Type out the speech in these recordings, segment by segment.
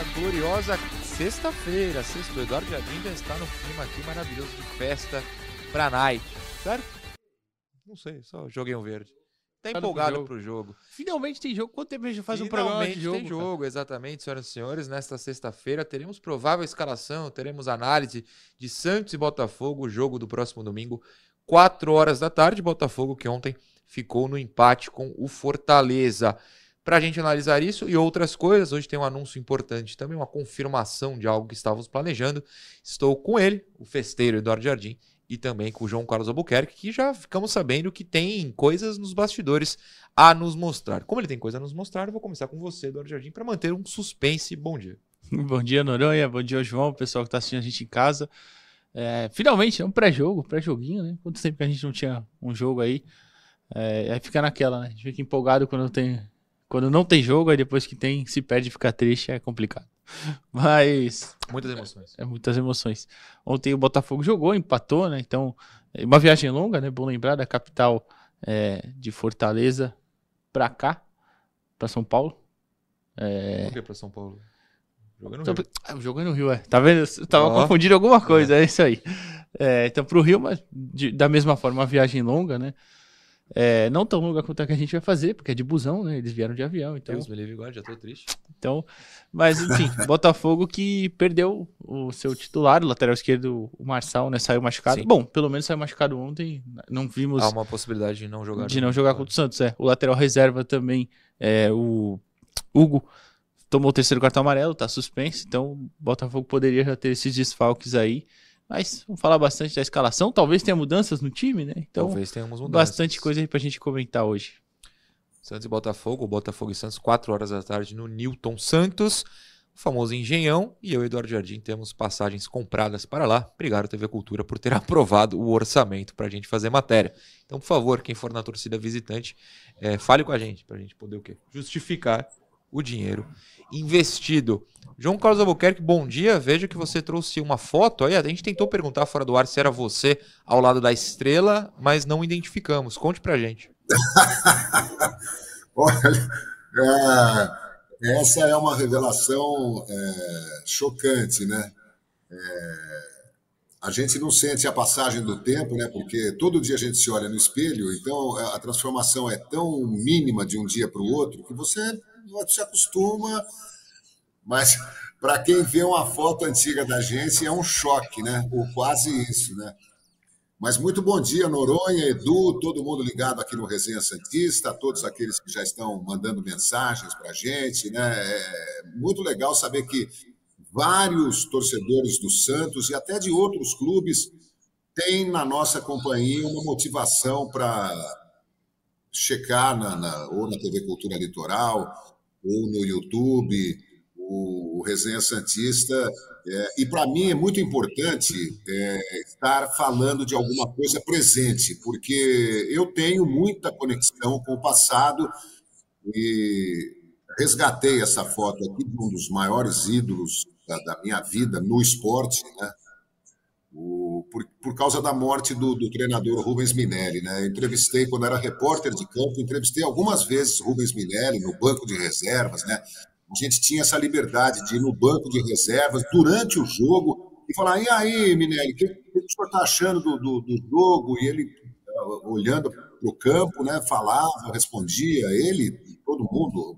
Desta gloriosa sexta-feira. Sexto, o Eduardo Jardim já está no clima aqui maravilhoso de festa pra night. Certo? Não sei, só joguei um verde. Tá empolgado jogo. pro jogo. Finalmente tem jogo. Quanto tempo a gente faz um programa de Finalmente jogo? tem cara? jogo, exatamente, senhoras e senhores. Nesta sexta-feira teremos provável escalação, teremos análise de Santos e Botafogo, o jogo do próximo domingo, 4 horas da tarde. Botafogo que ontem ficou no empate com o Fortaleza. Para a gente analisar isso e outras coisas, hoje tem um anúncio importante também, uma confirmação de algo que estávamos planejando. Estou com ele, o festeiro Eduardo Jardim, e também com o João Carlos Albuquerque, que já ficamos sabendo que tem coisas nos bastidores a nos mostrar. Como ele tem coisa a nos mostrar, eu vou começar com você, Eduardo Jardim, para manter um suspense. Bom dia. Bom dia, Noronha. Bom dia, João. Pessoal que tá assistindo a gente em casa. É, finalmente, é um pré-jogo, pré-joguinho, né? Quanto tempo que a gente não tinha um jogo aí. É, aí fica naquela, né? A gente fica empolgado quando tem. Quando não tem jogo, aí depois que tem, se perde e fica triste, é complicado. Mas Muitas emoções. é muitas emoções. Ontem o Botafogo jogou, empatou, né? Então, é uma viagem longa, né? Bom lembrar da capital é, de Fortaleza pra cá, pra São Paulo. É, Por que para São Paulo? Jogando Então, Rio. ah, o jogo é no Rio, é. Tá vendo? Eu tava Ó. confundindo alguma coisa, é, isso aí. É, então, pro Rio, mas de- da mesma forma, uma viagem longa, né? É, não tão longa quanto a que a gente vai fazer, porque é de busão, né? Eles vieram de avião, então. Deus me livre agora, já tô triste. então mas, enfim, Botafogo que perdeu o seu titular, o lateral esquerdo, o Marçal, né? Saiu machucado. Sim. Bom, pelo menos saiu machucado ontem. Não vimos Há uma possibilidade de não jogar. de não jogar contra o Santos, é. O lateral reserva também, é, o Hugo, tomou o terceiro cartão amarelo, tá suspenso, então o Botafogo poderia já ter esses desfalques aí. Mas vamos falar bastante da escalação, talvez tenha mudanças no time, né? Então, Talvez tenhamos mudanças. bastante coisa aí pra gente comentar hoje. Santos e Botafogo, Botafogo e Santos, 4 horas da tarde no Newton Santos, o famoso Engenhão, e eu, Eduardo Jardim, temos passagens compradas para lá. Obrigado, TV Cultura, por ter aprovado o orçamento para a gente fazer matéria. Então, por favor, quem for na torcida visitante, eh, fale com a gente, para a gente poder o quê? Justificar o dinheiro investido. João Carlos Albuquerque, bom dia. Vejo que você trouxe uma foto aí. A gente tentou perguntar fora do ar se era você ao lado da estrela, mas não identificamos. Conte pra gente. Olha, é, essa é uma revelação é, chocante, né? É, a gente não sente a passagem do tempo, né? Porque todo dia a gente se olha no espelho, então a transformação é tão mínima de um dia para o outro que você se acostuma. Mas para quem vê uma foto antiga da gente é um choque, né? Ou quase isso, né? Mas muito bom dia, Noronha, Edu, todo mundo ligado aqui no Resenha Santista, todos aqueles que já estão mandando mensagens para a gente. Né? É muito legal saber que vários torcedores do Santos e até de outros clubes têm na nossa companhia uma motivação para checar na, na- ou na TV Cultura Litoral ou no YouTube o, o Resenha Santista. É, e para mim é muito importante é, estar falando de alguma coisa presente, porque eu tenho muita conexão com o passado e resgatei essa foto aqui de um dos maiores ídolos da, da minha vida no esporte, né? O- por, por causa da morte do, do treinador Rubens Minelli. Né? Eu entrevistei, quando era repórter de campo, entrevistei algumas vezes Rubens Minelli no banco de reservas. Né? A gente tinha essa liberdade de ir no banco de reservas durante o jogo e falar: e aí, Minelli, o que, que o senhor está achando do, do, do jogo? E ele, ah, olhando para o campo, né, falava, respondia, ele e todo mundo,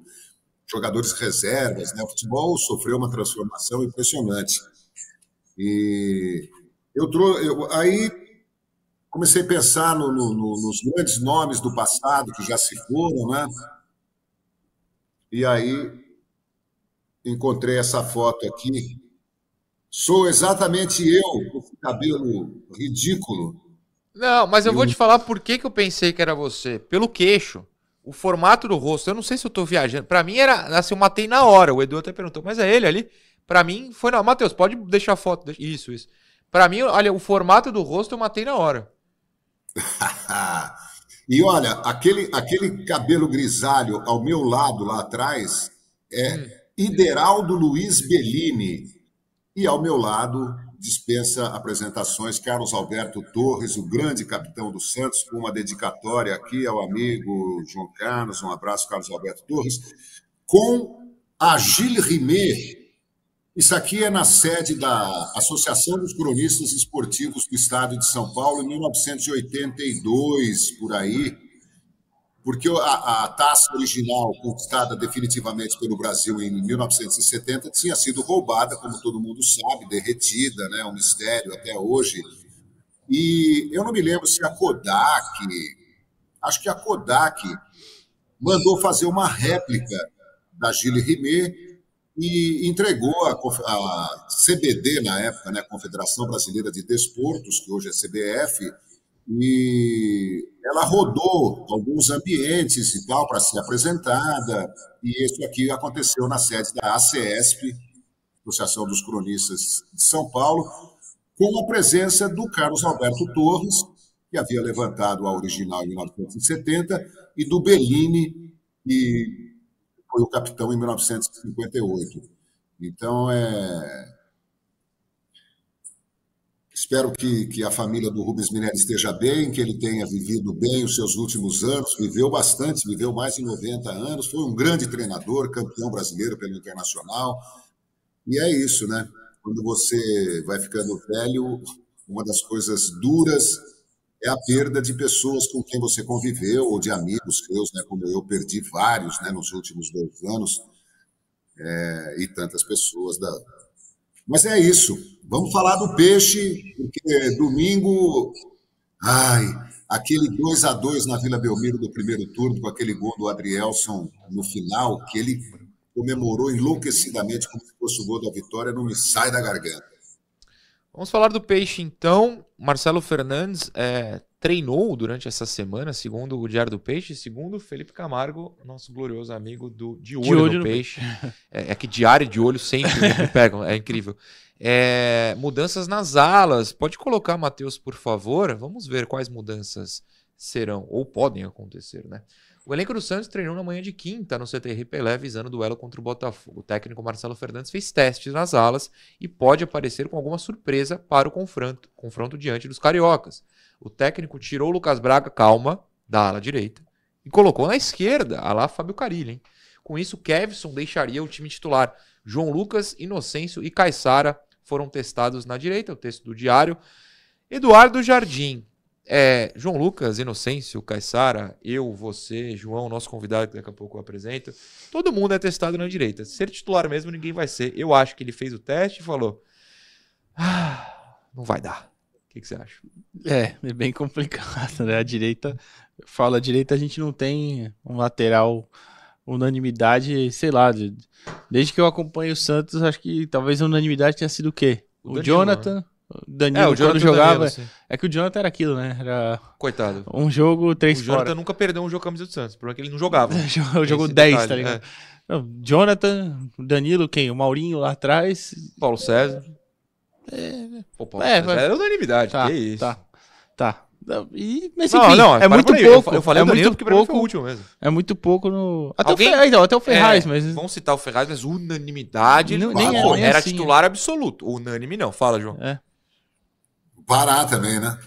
jogadores reservas. Né? O futebol sofreu uma transformação impressionante. E eu trouxe. Eu, aí comecei a pensar no, no, no, nos grandes nomes do passado que já se foram, né? E aí encontrei essa foto aqui. Sou exatamente eu, com esse cabelo ridículo. Não, mas eu vou Eu- te falar por que, que eu pensei que era você. Pelo queixo. O formato do rosto, eu não sei se eu tô viajando. Pra mim era assim, eu matei na hora. O Edu até perguntou, mas é ele ali? Pra mim foi na. Matheus, pode deixar a foto. Isso, isso. Pra mim, olha, o formato do rosto eu matei na hora. E olha, aquele, aquele cabelo grisalho ao meu lado lá atrás é Ideraldo Luiz Bellini. E ao meu lado, dispensa apresentações, Carlos Alberto Torres, o grande capitão do Santos, com uma dedicatória aqui ao amigo João Carlos, um abraço, Carlos Alberto Torres, com a Gilles Rimet. Isso aqui é na sede da Associação dos Cronistas Esportivos do Estado de São Paulo, em 1982, por aí, porque a, a taça original, conquistada definitivamente pelo Brasil em 1970, tinha sido roubada, como todo mundo sabe, derretida, né, um mistério até hoje. E eu não me lembro se a Kodak, acho que a Kodak mandou fazer uma réplica da Gilles Rimet e entregou a, a CBD na época, né, Confederação Brasileira de Desportos, que hoje é CBF, e ela rodou alguns ambientes e tal para ser apresentada, e isso aqui aconteceu na sede da ACESP, Associação dos Cronistas de São Paulo, com a presença do Carlos Alberto Torres, que havia levantado a original em 1970, e do Bellini, que foi o capitão em 1958. Então, é, Espero que, que a família do Rubens Minelli esteja bem, que ele tenha vivido bem os seus últimos anos, viveu bastante, viveu mais de 90 anos, foi um grande treinador, campeão brasileiro pelo Internacional. E é isso, né? Quando você vai ficando velho, uma das coisas duras é a perda de pessoas com quem você conviveu, ou de amigos seus, né? Como eu perdi vários né, nos últimos dois anos, é, e tantas pessoas da, mas é isso. Vamos falar do peixe, porque domingo. Ai, aquele 2 a 2 na Vila Belmiro do primeiro turno, com aquele gol do Adrielson no final, que ele comemorou enlouquecidamente como se fosse o gol da vitória, não me sai da garganta. Vamos falar do peixe então. Marcelo Fernandes é, treinou durante essa semana, segundo o Diário do Peixe, segundo o Felipe Camargo, nosso glorioso amigo do De Olho, Olho no, Peixe. É, é que diário de olho sempre me pegam, é incrível. É, mudanças nas alas. Pode colocar, Matheus, por favor. Vamos ver quais mudanças serão ou podem acontecer, né? O elenco do Santos treinou na manhã de quinta no CTR Pelé visando o duelo contra o Botafogo. O técnico Marcelo Fernandes fez testes nas alas e pode aparecer com alguma surpresa para o confronto, confronto diante dos cariocas. O técnico tirou o Lucas Braga, calma, da ala direita e colocou na esquerda, a lá Fábio Carilli. Com isso, Kevson deixaria o time titular. João Lucas, Inocêncio e Caissara foram testados na direita, o texto do diário. Eduardo Jardim, é, João Lucas, Inocêncio, Caissara, eu, você, João, nosso convidado que daqui a pouco eu apresento. Todo mundo é testado na direita. Ser titular mesmo ninguém vai ser. Eu acho que ele fez o teste e falou: ah, não vai dar. O que, que você acha? É, é bem complicado, né? A direita, fala a direita, a gente não tem um lateral unanimidade, sei lá, de- desde que eu acompanho o Santos, acho que talvez a unanimidade tenha sido o quê? O O, Danilo, Jonathan, o quando jogava, sim. é que o Jonathan era aquilo, né? Era Coitado. um jogo, O três Jonathan fora. nunca perdeu um jogo camisa do Santos. O problema é que ele não jogava. Jogou Esse 10, detalhe, tá ligado? é. Não, Jonathan, o Danilo, quem? O Maurinho lá atrás. Paulo César. Pô, Paulo É, César era unanimidade. Tá, que isso. tá, tá. Não, E, mas Não, enfim, não, é para muito. Eu pouco. Eu falei é o Danilo muito porque pra mim foi o pouco. último mesmo. É muito pouco no. Até, Alguém- o, Fer... então, até o Ferraz, É, mas. Vamos citar o Ferraz, mas unanimidade. Não- ele nem não é- foi. nem era assim, titular absoluto. Unânime não. Fala, João. É. Pará também, né?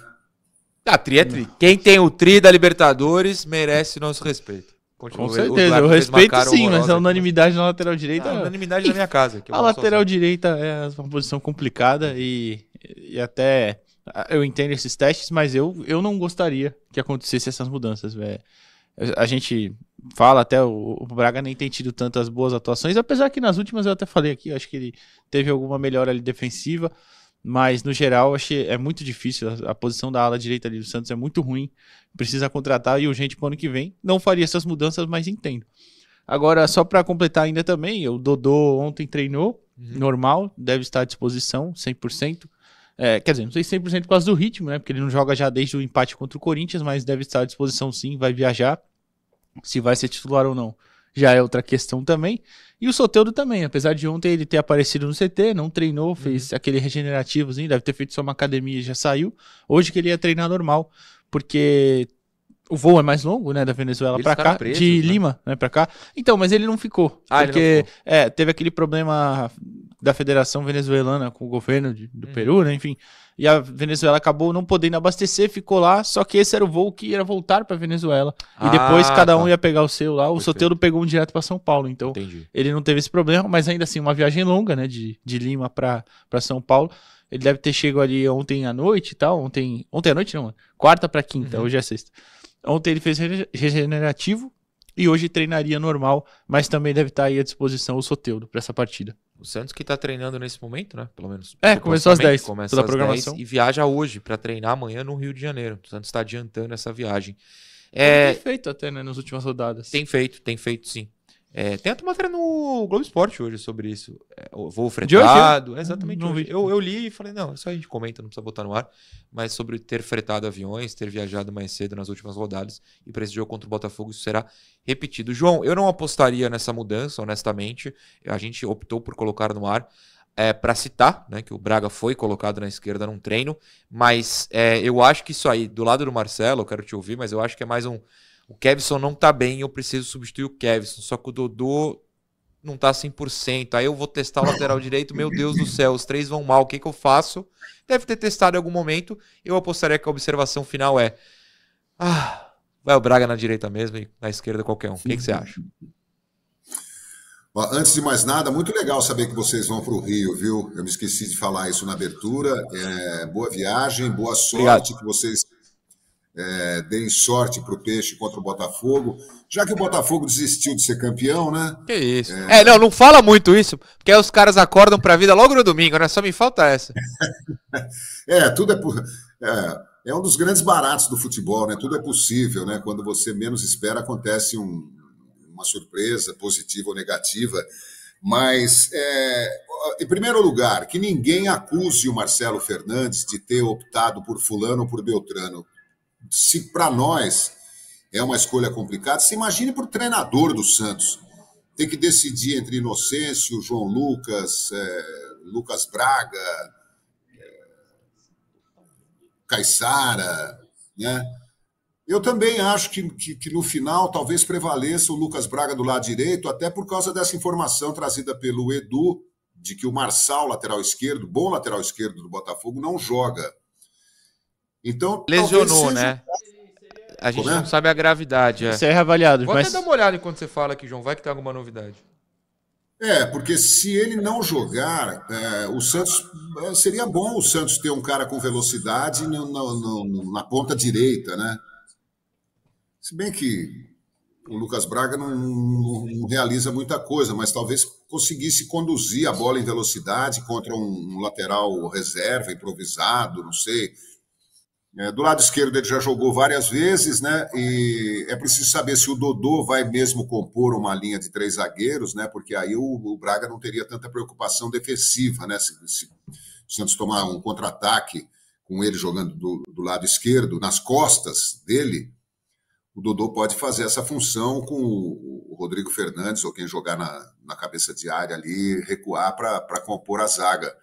Ah, tri é tri. Quem tem o tri da Libertadores merece nosso respeito. Continua. Com O certeza, eu respeito sim, mas a unanimidade na lateral direita. Ah, unanimidade na minha casa. a lateral sozinho. direita é uma posição complicada e, e até eu entendo esses testes, mas eu, eu não gostaria que acontecesse essas mudanças, velho. A gente fala até, o, o Braga nem tem tido tantas boas atuações, apesar que nas últimas eu até falei aqui, eu acho que ele teve alguma melhora ali defensiva, mas no geral achei é muito difícil, a, a posição da ala direita ali do Santos é muito ruim, precisa contratar e urgente pro ano que vem. Não faria essas mudanças, mas entendo. Agora, só para completar ainda também, o Dodô ontem treinou, Uhum. normal, deve estar à disposição, 100%. É, quer dizer, não sei se 100% por causa do ritmo, né? Porque ele não joga já desde o empate contra o Corinthians, mas deve estar à disposição sim, vai viajar. Se vai ser titular ou não, já é outra questão também. E o Soteudo também, apesar de ontem ele ter aparecido no CT, não treinou, fez aquele regenerativozinho, deve ter feito só uma academia e já saiu. Hoje que ele ia treinar normal, porque o voo é mais longo, né, da Venezuela ficaram cá, presos, de né? Lima, né, para cá. Então, mas ele não ficou, Ah, ele não porque é, teve aquele problema da Federação Venezuelana com o governo de- do Uhum. Peru, né, enfim. E a Venezuela acabou não podendo abastecer, ficou lá, só que esse era o voo que ia voltar pra Venezuela. E depois Ah, cada um tá. ia pegar o seu lá. O Perfeito. Soteudo pegou um direto pra São Paulo, então Entendi. ele não teve esse problema, mas ainda assim, uma viagem longa, né, de, de Lima pra pra São Paulo. Ele deve ter chegado ali ontem à noite e tal. Ontem, ontem à noite não, quarta pra quinta, Uhum. hoje é sexta. Ontem ele fez rege- regenerativo e hoje treinaria normal, mas também deve estar aí à disposição o Soteudo pra essa partida. O Santos que tá treinando nesse momento, né? Pelo menos. É, começou às supostamente, 10, Começa pela às programação. 10 e viaja hoje pra treinar amanhã no Rio de Janeiro. O Santos tá adiantando essa viagem. É, Tem feito até, né, nas últimas rodadas. tem feito, tem feito sim. É, tem até uma matéria no Globo Esporte hoje sobre isso. É, voo fretado. é exatamente. Não hoje. Eu, eu li e falei, não, isso aí a gente comenta, não precisa botar no ar. Mas sobre ter fretado aviões, ter viajado mais cedo nas últimas rodadas. E para esse jogo contra o Botafogo isso será repetido. João, eu não apostaria nessa mudança, honestamente. A gente optou por colocar no ar. É, para citar, né, que o Braga foi colocado na esquerda num treino, mas é, eu acho que isso aí, do lado do Marcelo, eu quero te ouvir, mas eu acho que é mais um, o Kevson não tá bem, eu preciso substituir o Kevson. Só que o Dodô não tá 100%. Aí eu vou testar o lateral direito, meu Deus do céu, os três vão mal, o que que eu faço? Deve ter testado em algum momento. Eu apostaria que a observação final é: ah, vai o Braga na direita mesmo e na esquerda qualquer um. O que, que você acha? Antes de mais nada, muito legal saber que vocês vão para o Rio, viu? Eu me esqueci de falar isso na abertura. É, boa viagem, boa sorte, que vocês é, deem sorte para o Peixe contra o Botafogo. Já que o Botafogo desistiu de ser campeão, né? Que isso? É, não, não fala muito isso, porque aí os caras acordam pra vida logo no domingo, né? Só me falta essa. É, tudo é, po- é, é um dos grandes baratos do futebol, né? Tudo é possível, né? Quando você menos espera, acontece um- uma surpresa, positiva ou negativa. Mas, é, em primeiro lugar, que ninguém acuse o Marcelo Fernandes de ter optado por Fulano ou por Beltrano. Se para nós é uma escolha complicada, se imagine para o treinador do Santos. Tem que decidir entre Inocêncio, João Lucas, é, Lucas Braga, Caissara, né? Eu também acho que, que, que no final talvez prevaleça o Lucas Braga do lado direito, até por causa dessa informação trazida pelo Edu, de que o Marçal, lateral esquerdo, bom lateral esquerdo do Botafogo, não joga. Então, Lesionou, seja- né? A gente Como é? não sabe a gravidade. É. Isso é reavaliado, Vou mas até dar uma olhada enquanto você fala aqui, João. Vai que tem alguma novidade. É, porque se ele não jogar, é, o Santos é, seria bom o Santos ter um cara com velocidade no- no- no- na ponta direita, né? Se bem que o Lucas Braga não, não- não realiza muita coisa, mas talvez conseguisse conduzir a bola em velocidade contra um, um lateral reserva, improvisado, não sei. É, do lado esquerdo ele já jogou várias vezes, né? E é preciso saber se o Dodô vai mesmo compor uma linha de três zagueiros, né? Porque aí o, o Braga não teria tanta preocupação defensiva, né? Se, se o Santos tomar um contra-ataque com ele jogando do, do lado esquerdo, nas costas dele, o Dodô pode fazer essa função com o, Rodrigo Fernandes ou quem jogar na, na cabeça de área ali, recuar para compor a zaga.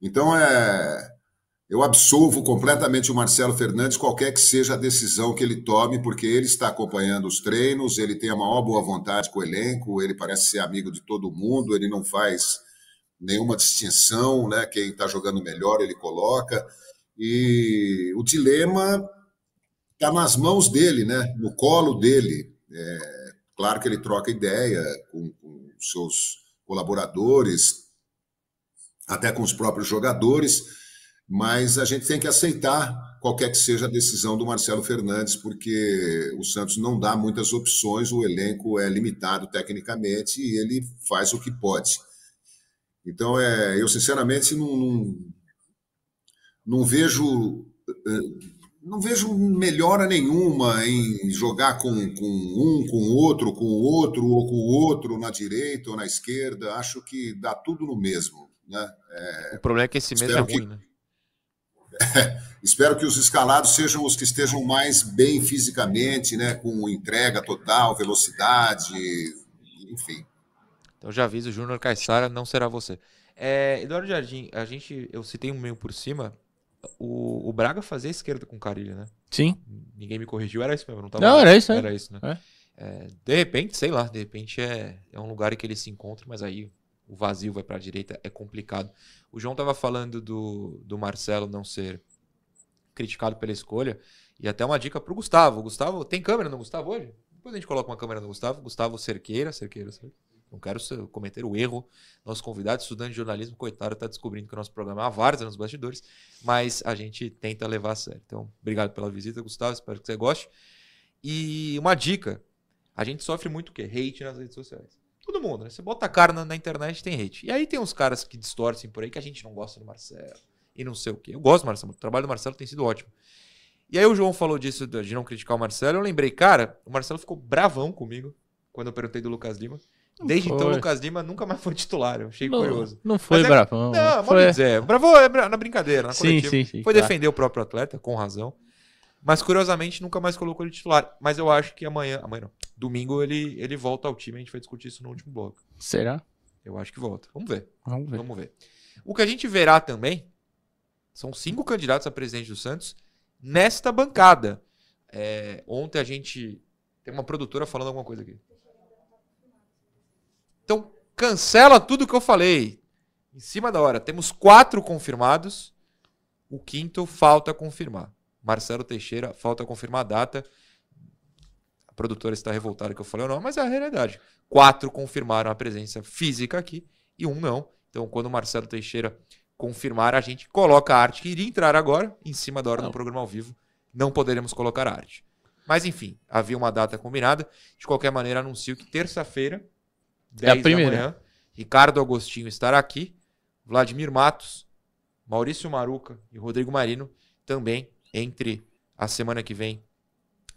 Então é. Eu absolvo completamente o Marcelo Fernandes, qualquer que seja a decisão que ele tome, porque ele está acompanhando os treinos, ele tem a maior boa vontade com o elenco, ele parece ser amigo de todo mundo, ele não faz nenhuma distinção, né? Quem está jogando melhor ele coloca. E o dilema está nas mãos dele, né? No colo dele. É, claro que ele troca ideia com, com seus colaboradores, até com os próprios jogadores mas a gente tem que aceitar qualquer que seja a decisão do Marcelo Fernandes, porque o Santos não dá muitas opções, o elenco é limitado tecnicamente e ele faz o que pode. Então, é, eu sinceramente não, não, não vejo eh, não vejo melhora nenhuma em jogar com, com um, com o outro, com o outro ou com o outro na direita ou na esquerda. Acho que dá tudo no mesmo, né? O problema é que esse mês é espero que- ruim, né? espero que os escalados sejam os que estejam mais bem fisicamente, né? Com entrega total, velocidade, enfim. Então já aviso, Júnior Caissara não será você. É, Eduardo Jardim, a gente, eu citei um meio por cima. O, o Braga fazia esquerda com Carilho, né? Sim. Ninguém me corrigiu, era isso mesmo, não tava Não, era isso aí. Era isso, né? É. É, de repente, sei lá, de repente é, é um lugar em que ele se encontra, mas aí o vazio vai pra direita, é complicado. O João tava falando do, do Marcelo não ser criticado pela escolha, e até uma dica Gustavo. O Gustavo, tem câmera no Gustavo hoje? Depois a gente coloca uma câmera no Gustavo. Gustavo Cerqueira, Cerqueira, Cerqueira. Não quero cometer o erro. Nosso convidado, estudante de jornalismo, coitado, está descobrindo que o nosso programa é uma várzea nos bastidores, mas a gente tenta levar a sério. Então, obrigado pela visita, Gustavo. Espero que você goste. E uma dica: a gente sofre muito o quê? Hate nas redes sociais. Todo mundo, né? Você bota a cara na, na internet tem hate. E aí tem uns caras que distorcem por aí que a gente não gosta do Marcelo e não sei o quê. Eu gosto do Marcelo, o trabalho do Marcelo tem sido ótimo. E aí o João falou disso de não criticar o Marcelo. Eu lembrei, cara, o Marcelo ficou bravão comigo quando eu perguntei do Lucas Lima. Desde então, o. Lucas Lima nunca mais foi titular. Eu achei Não, curioso. não foi Mas é- bravão. Não, foi... dizer. Bravou é na brincadeira, na Sim, coletiva. sim, sim. Foi claro. defender o próprio atleta, com razão. Mas curiosamente nunca mais colocou ele titular. Mas eu acho que amanhã, amanhã não, domingo ele, ele volta ao time. A gente vai discutir isso no último bloco. Será? Eu acho que volta. Vamos ver. Vamos ver. Vamos ver. O que a gente verá também são cinco candidatos a presidente do Santos nesta bancada. É, ontem a gente tem uma produtora falando alguma coisa aqui. Então cancela tudo que eu falei. Em cima da hora. Temos quatro confirmados. O quinto falta confirmar. Marcelo Teixeira, falta confirmar a data. A produtora está revoltada que eu falei ou não, mas é a realidade. Quatro confirmaram a presença física aqui e um não. Então, quando o Marcelo Teixeira confirmar, a gente coloca a arte que iria entrar agora, em cima da hora do Não. programa ao vivo. Não poderemos colocar a arte. Mas, enfim, havia uma data combinada. De qualquer maneira, anuncio que terça-feira, É a 10 primeira. da manhã, Ricardo Agostinho estará aqui, Vladimir Matos, Maurício Maruca e Rodrigo Marino também entre a semana que vem,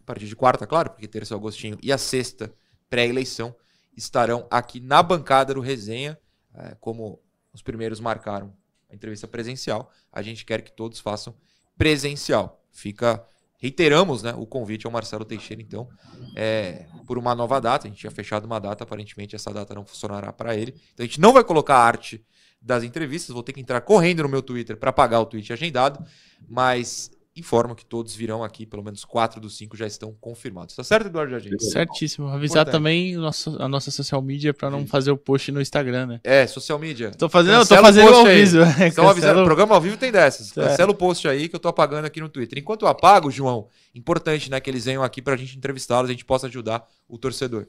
partir de quarta, claro, porque terça é Agostinho, e a sexta, pré-eleição, estarão aqui na bancada do Resenha, eh, como os primeiros marcaram a entrevista presencial, a gente quer que todos façam presencial. Fica, reiteramos né, o convite ao Marcelo Teixeira, então, é, por uma nova data, a gente tinha fechado uma data, aparentemente essa data não funcionará para ele, então a gente não vai colocar a arte das entrevistas, vou ter que entrar correndo no meu Twitter para pagar o tweet agendado, mas informo que todos virão aqui, pelo menos quatro dos cinco já estão confirmados. Tá certo, Eduardo Jardim? Certíssimo. Avisar Importante. também o nosso- a nossa social media pra não fazer o post no Instagram, né? É, social media. Tô fazendo, tô o fazendo post ao aí. vivo. é, Estão avisando, o programa ao vivo tem dessas. É. Cancela o post aí que eu tô apagando aqui no Twitter. Enquanto eu apago, João, importante, né, que eles venham aqui pra gente entrevistá-los, a gente possa ajudar o torcedor.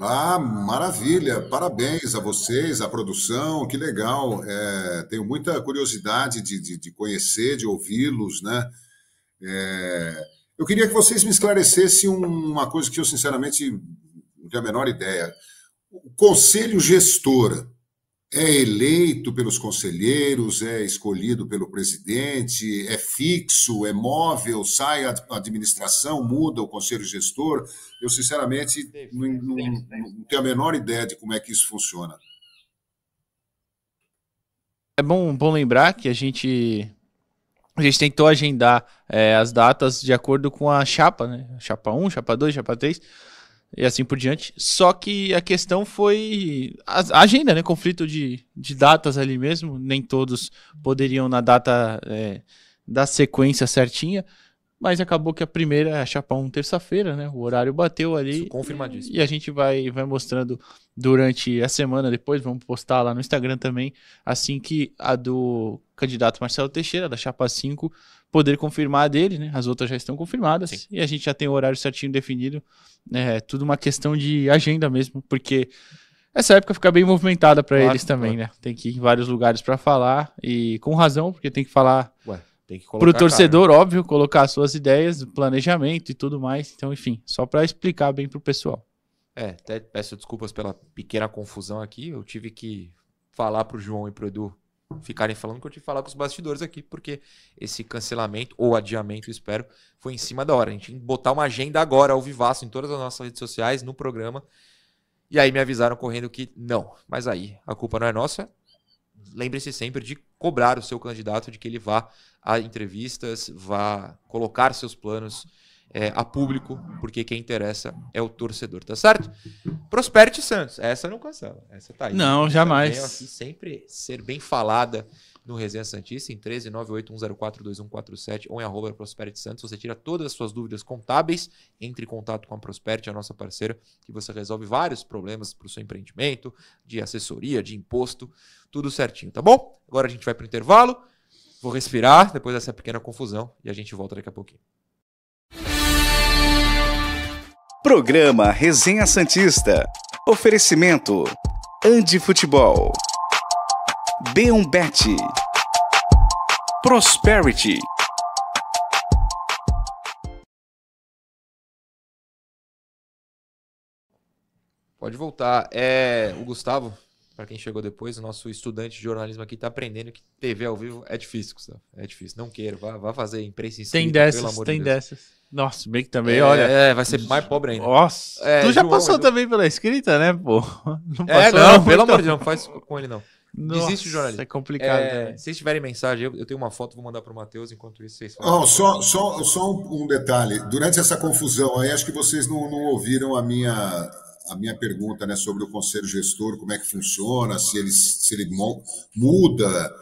Ah, maravilha! Parabéns a vocês, a produção, que legal. É, tenho muita curiosidade de, de, de conhecer, de ouvi-los, né? É, eu queria que vocês me esclarecessem uma coisa que eu, sinceramente, não tenho a menor ideia. O conselho gestor é eleito pelos conselheiros, é escolhido pelo presidente, é fixo, é móvel, sai a administração, muda o conselho gestor. Eu, sinceramente, não, não- não tenho a menor ideia de como é que isso funciona. É bom, bom lembrar que a gente a gente tentou agendar é, as datas de acordo com a chapa, né? Chapa 1, chapa 2, chapa 3 e assim por diante. Só que a questão foi a agenda, né? Conflito de, de datas ali mesmo. Nem todos poderiam na data é, da sequência certinha. Mas acabou que a primeira é a chapa 1 terça-feira, né? O horário bateu ali. Isso, confirmadíssimo. E a gente vai, vai mostrando durante a semana depois, vamos postar lá no Instagram também, assim que a do candidato Marcelo Teixeira, da Chapa 5, poder confirmar a dele, né? As outras já estão confirmadas Sim. e a gente já tem o horário certinho definido. É tudo uma questão de agenda mesmo, porque essa época fica bem movimentada para Claro, eles também, né? Tem que ir em vários lugares para falar e com razão, porque tem que falar Ué, tem que colocar pro a cara, né? torcedor, óbvio, colocar as suas ideias, planejamento e tudo mais. Então, enfim, só para explicar bem pro pessoal. É, até peço desculpas pela pequena confusão aqui. Eu tive que falar pro João e pro Edu ficarem falando que eu tive que falar com os bastidores aqui, porque esse cancelamento, ou adiamento, espero, foi em cima da hora. A gente tinha que botar uma agenda agora, ao vivaço, em todas as nossas redes sociais, no programa. E aí me avisaram correndo que não. Mas aí, a culpa não é nossa. lembre-se sempre de cobrar o seu candidato de que ele vá a entrevistas, vá colocar seus planos é, a público, porque quem interessa é o torcedor, tá certo? Prosperity Santos, essa não cancela, essa tá aí. Não, jamais. veio aqui sempre ser bem falada no Resenha Santista, em 13981042147 ou em arroba Prosperity Santos. Você tira todas as suas dúvidas contábeis, entre em contato com a Prosperity, a nossa parceira, que você resolve vários problemas para o seu empreendimento, de assessoria, de imposto, tudo certinho, tá bom? Agora a gente vai para o intervalo, vou respirar depois dessa pequena confusão e a gente volta daqui a pouquinho. Programa Resenha Santista. Oferecimento: Andi Futebol. B1Bet. Prosperity. Pode voltar. É, o Gustavo, para quem chegou depois, o nosso estudante de jornalismo aqui tá aprendendo que TV ao vivo é difícil, Gustavo. É difícil. Não queira, vá, vá fazer imprensa inscrita, Tem pelo dessas, amor tem de Deus. dessas. Nossa, bem que também, É, olha. É, vai ser mais pobre ainda. Nossa, É, tu já João, passou Edu. também pela escrita, né, pô? Não É, passou, não, pelo então. amor de Deus, não faz com ele não. Nossa, desiste de jornalismo. É complicado. É, né? se vocês tiverem mensagem, eu, eu tenho uma foto, vou mandar pro Matheus, enquanto isso vocês falam. Oh, só só, só um, um detalhe. Durante essa confusão aí, acho que vocês não, não ouviram a minha, a minha pergunta né, sobre o conselho gestor, como é que funciona, se ele, se ele muda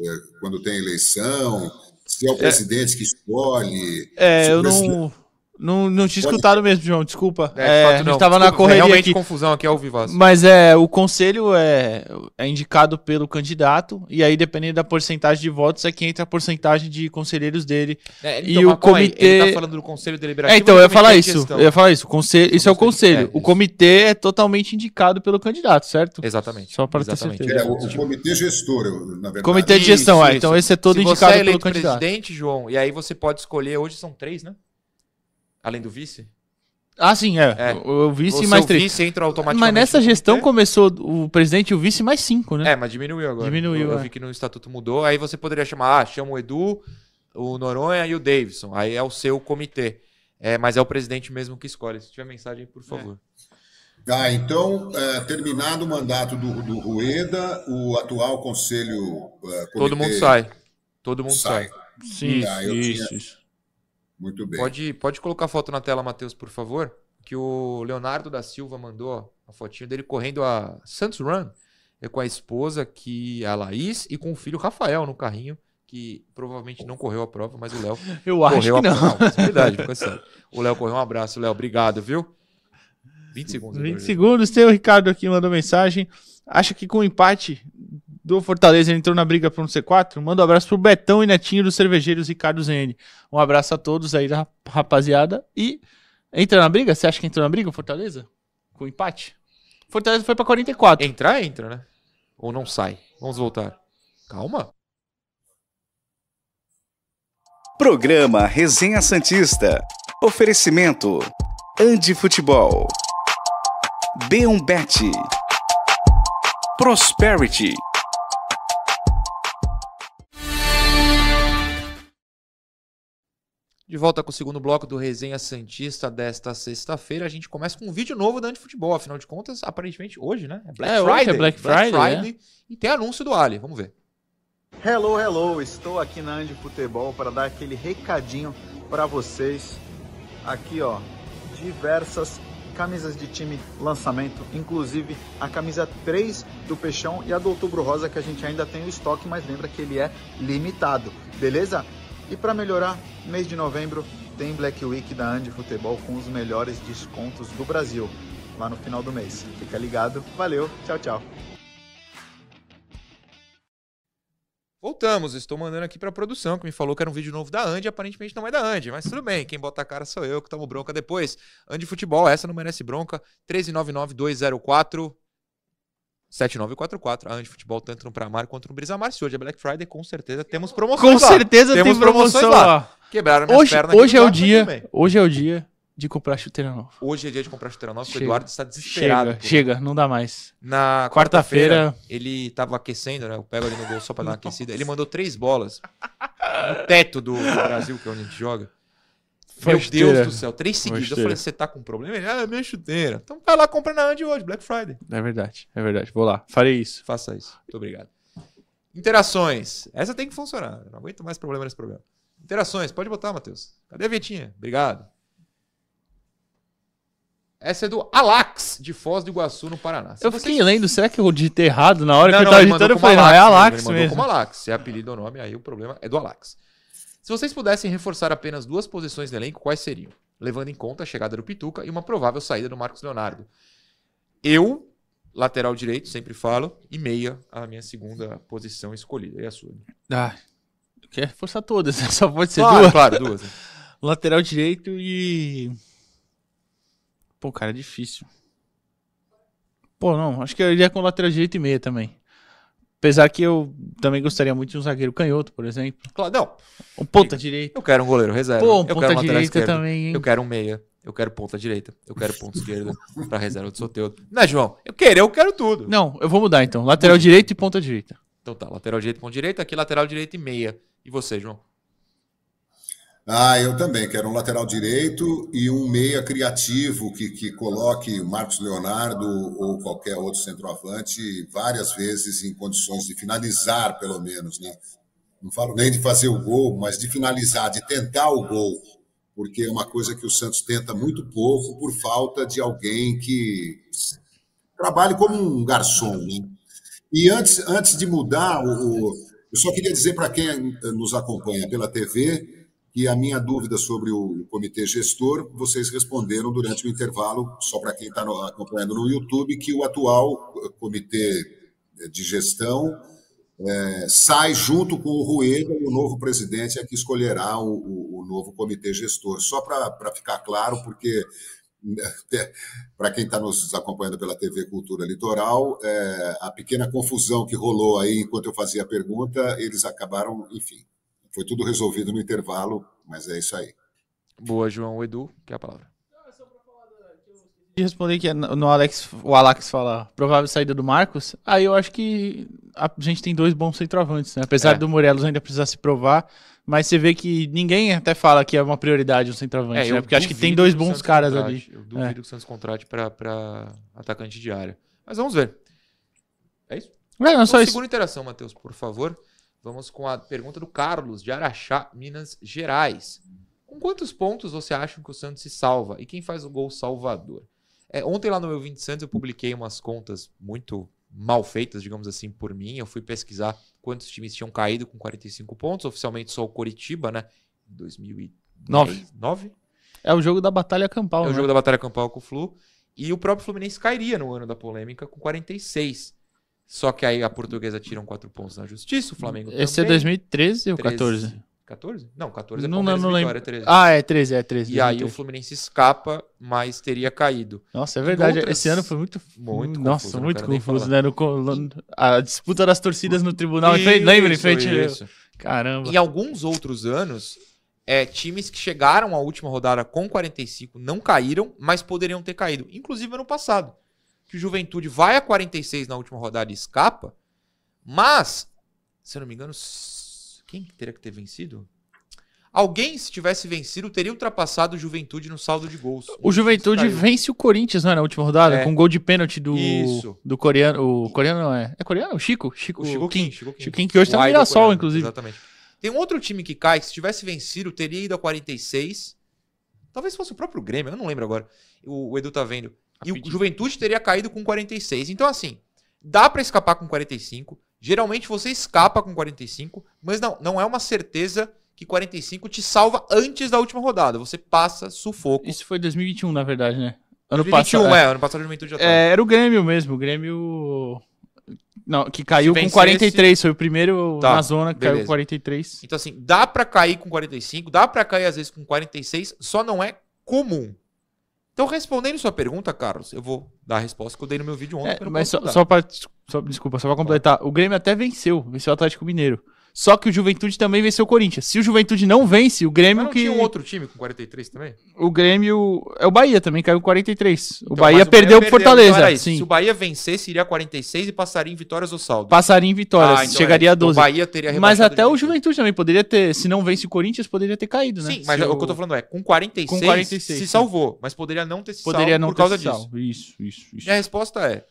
eh, quando tem eleição, se é o presidente que escolhe. É, eu presidente- não, não, não tinha escutado mesmo, João, desculpa. É, de É, fato, a gente não. tava na correria Realmente aqui. confusão aqui ao vivo. Mas é, o conselho é, é indicado pelo candidato, e aí, dependendo da porcentagem de votos, é que entra a porcentagem de conselheiros dele. É, E então, o mas calma aí, comitê- Ele tá falando do Conselho Deliberativo. É, então, eu ia falar Comitê isso. Eu ia falar isso. O conselho, isso é o conselho, é, o comitê é totalmente indicado pelo candidato, certo? Exatamente. Só para ter certeza. É, o, o comitê gestor, eu, na verdade. Comitê de Isso, gestão, é. isso. Então esse é todo Se indicado você é pelo eleito candidato. presidente, João, e aí você pode escolher, hoje são três, né? Além do vice? Ah, sim, é. É. O, o vice Você, mais o três. vice entra automaticamente. Mas nessa gestão comitê? começou o presidente e o vice mais cinco, né? É, mas diminuiu agora. Diminuiu, Eu, eu é. vi que no estatuto mudou. Aí você poderia chamar, ah, chama o Edu, o Noronha e o Davidson. Aí é o seu comitê. É, mas é o presidente mesmo que escolhe. Se tiver mensagem, por favor. Ah, então, é, terminado o mandato do, do Rueda, o atual conselho. é, Todo comitê mundo sai. Todo mundo sai. sai. Sim, Ah, isso, tinha- isso. Muito bem. Pode, pode colocar a foto na tela, Matheus, por favor? Que o Leonardo da Silva mandou a fotinho dele correndo a Santos Run é com a esposa, que é a Laís, e com o filho Rafael no carrinho, que provavelmente não correu a prova, mas o Léo Eu acho correu que a não. prova. Possibilidade, fica sério. O Léo correu um abraço, Léo. Obrigado, viu? 20 segundos. 20 Eduardo. segundos, tem o Ricardo aqui mandou mensagem. Acha que com o empate do Fortaleza entrou na briga para um C4? Manda um abraço pro Betão e Netinho dos Cervejeiros Ricardo Zene. Um abraço a todos aí da rapaziada. E entra na briga? Você acha que entrou na briga o Fortaleza? Com empate? Fortaleza foi para 44. Entrar, entra, né? Ou não sai. Vamos voltar. Calma. Programa Resenha Santista. Oferecimento: Andi Futebol. B1Bet. Prosperity. De volta com o segundo bloco do Resenha Santista desta sexta-feira. A gente começa com um vídeo novo da Antifutebol. Afinal de contas, aparentemente hoje, né? É Black É, hoje é Friday. Black Friday, E tem anúncio do Ali. Vamos ver. Hello, hello! Estou aqui na Andi Futebol para dar aquele recadinho para vocês. Aqui, ó, diversas camisas de time lançamento, inclusive a camisa 3 do Peixão e a do Outubro Rosa que a gente ainda tem o estoque, mas lembra que ele é limitado, beleza? E para melhorar, mês de novembro tem Black Week da Andi Futebol com os melhores descontos do Brasil, lá no final do mês. Fica ligado, valeu, tchau, tchau. Voltamos, estou mandando aqui para a produção, que me falou que era um vídeo novo da Andy, aparentemente não é da Andy, mas tudo bem, quem bota a cara sou eu, que tomo bronca depois. Andy Futebol, essa não merece bronca, 1399204 7944. A Andy Futebol tanto no Pramar quanto no Brisamar. Se hoje é Black Friday, com certeza temos promoções Com lá. certeza Temos tem promoção promoções lá. lá. Quebraram minhas Hoje, pernas hoje é o dia, hoje é o dia de comprar chuteira nova. Hoje é dia de comprar chuteira nova, porque o Chega. Eduardo está desesperado. Chega, chega, não dá mais. Na Quarta-feira- ele tava aquecendo, né? Eu pego ali no gol só pra dar uma aquecida. Ele mandou três bolas no teto do, do Brasil, que é onde a gente joga. Meu chuteira. Deus do céu, três seguidas. Eu falei, você tá com problema? Ele, ah, é minha chuteira. Então vai lá comprar na Andy hoje, Black Friday. É verdade, é verdade. Vou lá, farei isso. Faça isso. Muito obrigado. Interações. Essa tem que funcionar. Eu não aguento mais problema nesse programa. Interações. Pode botar, Matheus. Cadê a vietinha? Obrigado. Essa é do Alax, de Foz do Iguaçu, no Paraná. Se Eu vocês- fiquei lendo, será que eu digitei errado na hora Não, que eu não, tava ele mandou digitando? Eu falei, não, é Alax Alax Ele mandou mesmo. como Alax. Se é apelido ou nome, aí o problema é do Alax. Se vocês pudessem reforçar apenas duas posições do elenco, quais seriam? Levando em conta a chegada do Pituca e uma provável saída do Marcos Leonardo. Eu, lateral direito, sempre falo, e meia, a minha segunda posição escolhida. E a sua? Ah, quer forçar todas, né? só pode ser Claro, duas. claro, duas. né? Lateral direito e. Pô, cara, é difícil. Pô, não, acho que eu iria com lateral direito e meia também. Apesar que eu também gostaria muito de um zagueiro canhoto, por exemplo. Claro, não. Um ponta direito. Eu quero um goleiro reserva. Pô, um eu ponta direita também, hein? Eu quero um meia. Eu quero ponta direita. Eu quero ponta esquerda pra reserva do Soteldo. Não é, João? Eu quero, eu quero tudo. Não, eu vou mudar então. Lateral direito e ponta direita. Então tá, lateral direito com direita, aqui lateral direito e meia. E você, João? Ah, eu também quero um lateral direito e um meia criativo que, que coloque Marcos Leonardo ou qualquer outro centroavante várias vezes em condições de finalizar, pelo menos, né? Não falo nem de fazer o gol, mas de finalizar, de tentar o gol, porque é uma coisa que o Santos tenta muito pouco por falta de alguém que trabalhe como um garçom, né? E antes, antes de mudar, o, o- eu só queria dizer para quem nos acompanha pela TV que a minha dúvida sobre o comitê gestor, vocês responderam durante o intervalo, só para quem está acompanhando no YouTube, que o atual eh, comitê de gestão eh, sai junto com o Rueda e o novo presidente é que escolherá o, o- o novo comitê gestor. Só para ficar claro, porque para quem está nos acompanhando pela TV Cultura Litoral, eh, a pequena confusão que rolou aí enquanto eu fazia a pergunta, eles acabaram, enfim, foi tudo resolvido no intervalo, mas é isso aí. Boa, João. O Edu, que é a palavra. de responder que é no Alex, o Alex fala provável saída do Marcos, aí eu acho que a gente tem dois bons centroavantes, né? Apesar É. do Morelos ainda precisar se provar, mas você vê que ninguém até fala que é uma prioridade um centroavante, né? Porque acho que tem dois bons Santos caras contrate. ali. Eu duvido É. que o Santos contrate pra atacante de área. Mas vamos ver. É isso? É, não, só isso. Segunda interação, Matheus, por favor. Vamos com a pergunta do Carlos, de Araxá, Minas Gerais. Com quantos pontos você acha que o Santos se salva? E quem faz o gol salvador? É, ontem lá no meu 20 Santos eu publiquei umas contas muito mal feitas, digamos assim, por mim. Eu fui pesquisar quantos times tinham caído com 45 pontos. Oficialmente só o Coritiba, né? Em 2009. Nove. Nove? É o jogo da batalha campal, É o né? jogo da Batalha Campal com o Flu. E o próprio Fluminense cairia no ano da polêmica com 46. Só que aí a portuguesa tiram 4 pontos na justiça, o Flamengo Esse é também. 2013 ou 13. 14? 14? Não, 14 é Não, Palmeiras não, não lembro. Vitória, 13. Ah, é 13, é 13. e aí o 2013. Fluminense escapa, mas teria caído. Nossa, é verdade. outras- Esse ano foi muito. Muito Nossa, confuso, não muito confuso, né? No a disputa das torcidas no tribunal. frente- lembra? Em Isso, frente. isso. Caramba. Em alguns outros anos, é, times que chegaram à última rodada com 45 não caíram, mas poderiam ter caído. Inclusive ano passado. Que o Juventude vai a 46 na última rodada e escapa, mas, se eu não me engano, quem que teria que ter vencido? Alguém, se tivesse vencido, teria ultrapassado o Juventude no saldo de gols. O Juventude Caiu. vence o Corinthians, não é? Na última rodada, É. com um gol de pênalti do, Isso. do coreano. O coreano não é. É coreano? O Chico? Chico, O Chico Kim. Kim. Chico Kim. Chico Kim, que hoje tá O no Aido Mirassol, inclusive. Exatamente. Tem um outro time que cai, que se tivesse vencido, teria ido a 46. Talvez fosse o próprio Grêmio, eu não lembro agora. O, o Edu tá vendo. E o. Juventude teria caído com 46. Então, assim, dá pra escapar com 45. Geralmente você escapa com 45, mas não, não é uma certeza que 45 te salva antes da última rodada. Você passa sufoco. Isso foi 2021, na verdade, né? Ano 2021, passado. é. Ano passado o Juventude já tava. É, era o Grêmio mesmo. O Grêmio. Não, que caiu com vencesse- 43. Foi o primeiro Tá, na zona que caiu beleza. com 43. Então, assim, dá pra cair com 45, dá pra cair às vezes com 46, só não é comum. Então, respondendo sua pergunta, Carlos, eu vou dar a resposta que eu dei no meu vídeo ontem. É, mas só, só pra. Só, desculpa, só pra completar. O Grêmio até venceu. Venceu o Atlético Mineiro. Só que o Juventude também venceu o Corinthians. Se o Juventude não vence, o Grêmio Mas não que. tinha um outro time com 43 também? O Grêmio. É o Bahia também, caiu com 43. O Então, Bahia mas perdeu pro Fortaleza. Então, sim. Se o Bahia vencesse, iria a 46 e passaria em vitórias ou saldo. Passaria em vitórias. Ah, então chegaria é. a 12. Então, o Bahia teria Mas até o Juventude também poderia ter. Se não vence o Corinthians, poderia ter caído, né? Sim, mas Se o que eu tô falando é, com 46, Com 46, se sim. salvou, mas poderia não ter se Poderia salvo não por ter causa disso. salvo. Isso, isso, isso. Minha resposta é,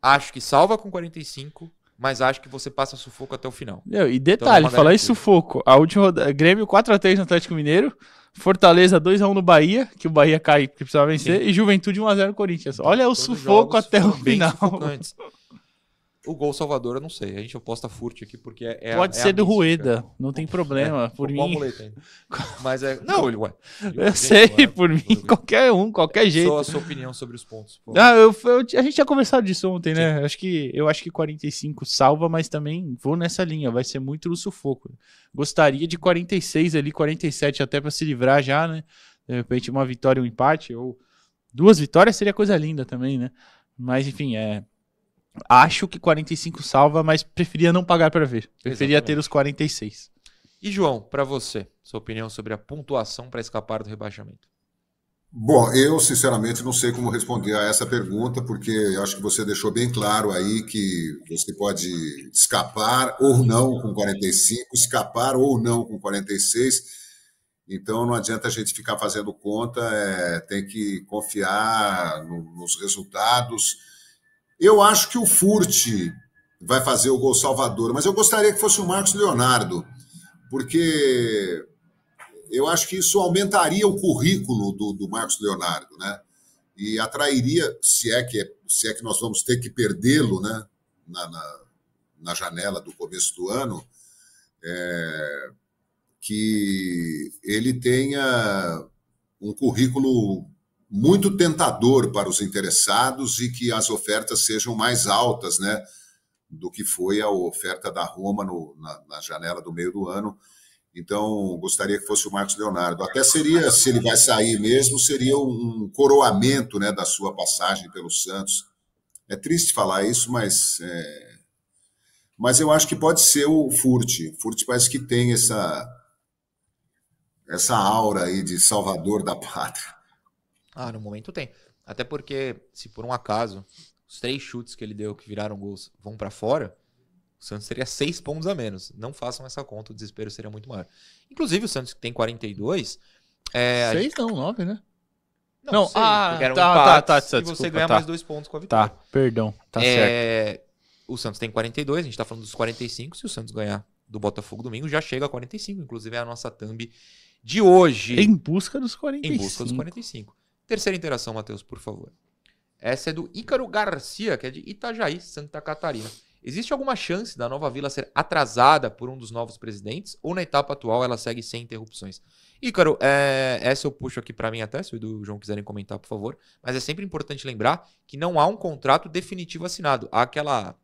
acho que salva com 45, mas acho que você passa sufoco até o final. Meu, e detalhe, Então, é uma falar em sufoco. A última roda- Grêmio 4x3 no Atlético Mineiro. Fortaleza 2x1 no Bahia, que o Bahia cai porque precisava vencer. E Juventude 1x0 no Corinthians. Olha o sufoco até o final. O gol Salvador, eu não sei. A gente aposta furte aqui porque é. é Pode é ser do. Rueda, não tem problema. É, por mim? Mas é. Não, ele, ué. eu sei, por mim, qualquer um, qualquer jeito. Só a sua opinião sobre os pontos. pô. Ah, eu, eu- a gente tinha conversado disso ontem, né? Acho que, eu acho que 45 salva, mas também vou nessa linha. Vai ser muito no sufoco. Gostaria de 46 ali, 47 até pra se livrar já, né? De repente uma vitória e um empate, ou duas vitórias seria coisa linda também, né? Mas enfim, é. Acho que 45 salva, mas preferia não pagar pra ver. Preferia Exatamente. ter os 46. E João, pra você, sua opinião sobre a pontuação pra escapar do rebaixamento? Bom, eu sinceramente não sei como responder a essa pergunta, porque eu acho que você deixou bem claro aí que você pode escapar ou não com 45, escapar ou não com 46. Então não adianta a gente ficar fazendo conta, é, tem que confiar no- nos resultados. Eu acho que o Furt vai fazer o gol salvador, mas eu gostaria que fosse o Marcos Leonardo, porque eu acho que isso aumentaria o currículo do, do Marcos Leonardo, né? E atrairia, se é que, se é que nós vamos ter que perdê-lo, né? Na, na, na janela do começo do ano, é, que ele tenha um currículo muito tentador para os interessados e que as ofertas sejam mais altas, né? Do que foi a oferta da Roma no, na, na janela do meio do ano. Então, gostaria que fosse o Marcos Leonardo. Até seria, se ele vai sair mesmo, seria um coroamento né, da sua passagem pelo Santos. É triste falar isso, mas, é... mas eu acho que pode ser o Furt. Furt parece que tem essa, essa aura aí de salvador da pátria. Ah, no momento tem. Até porque, se por um acaso os três chutes que ele deu que viraram gols vão pra fora, o Santos teria seis pontos a menos. Não façam essa conta, o desespero seria muito maior. Inclusive, o Santos que tem 42. É, Seis não, nove, né? Não, Não, seis, ah, porque eram tá, empates tá, tá, e você ganha tá. mais dois pontos com a vitória. Tá, perdão, tá certo. É, O Santos tem 42, a gente tá falando dos 45. Se o Santos ganhar do Botafogo domingo, já chega a 45. Inclusive é a nossa thumb de hoje. Em busca dos 45. Em busca dos 45. Terceira interação, Matheus, por favor. Essa é do Ícaro Garcia, que é de Itajaí, Santa Catarina. Existe alguma chance da nova vila ser atrasada por um dos novos presidentes ou na etapa atual ela segue sem interrupções? Ícaro, é, essa eu puxo aqui para mim até, se o Edu e o João quiserem comentar, por favor. Mas é sempre importante lembrar que não há um contrato definitivo assinado. Há aquela.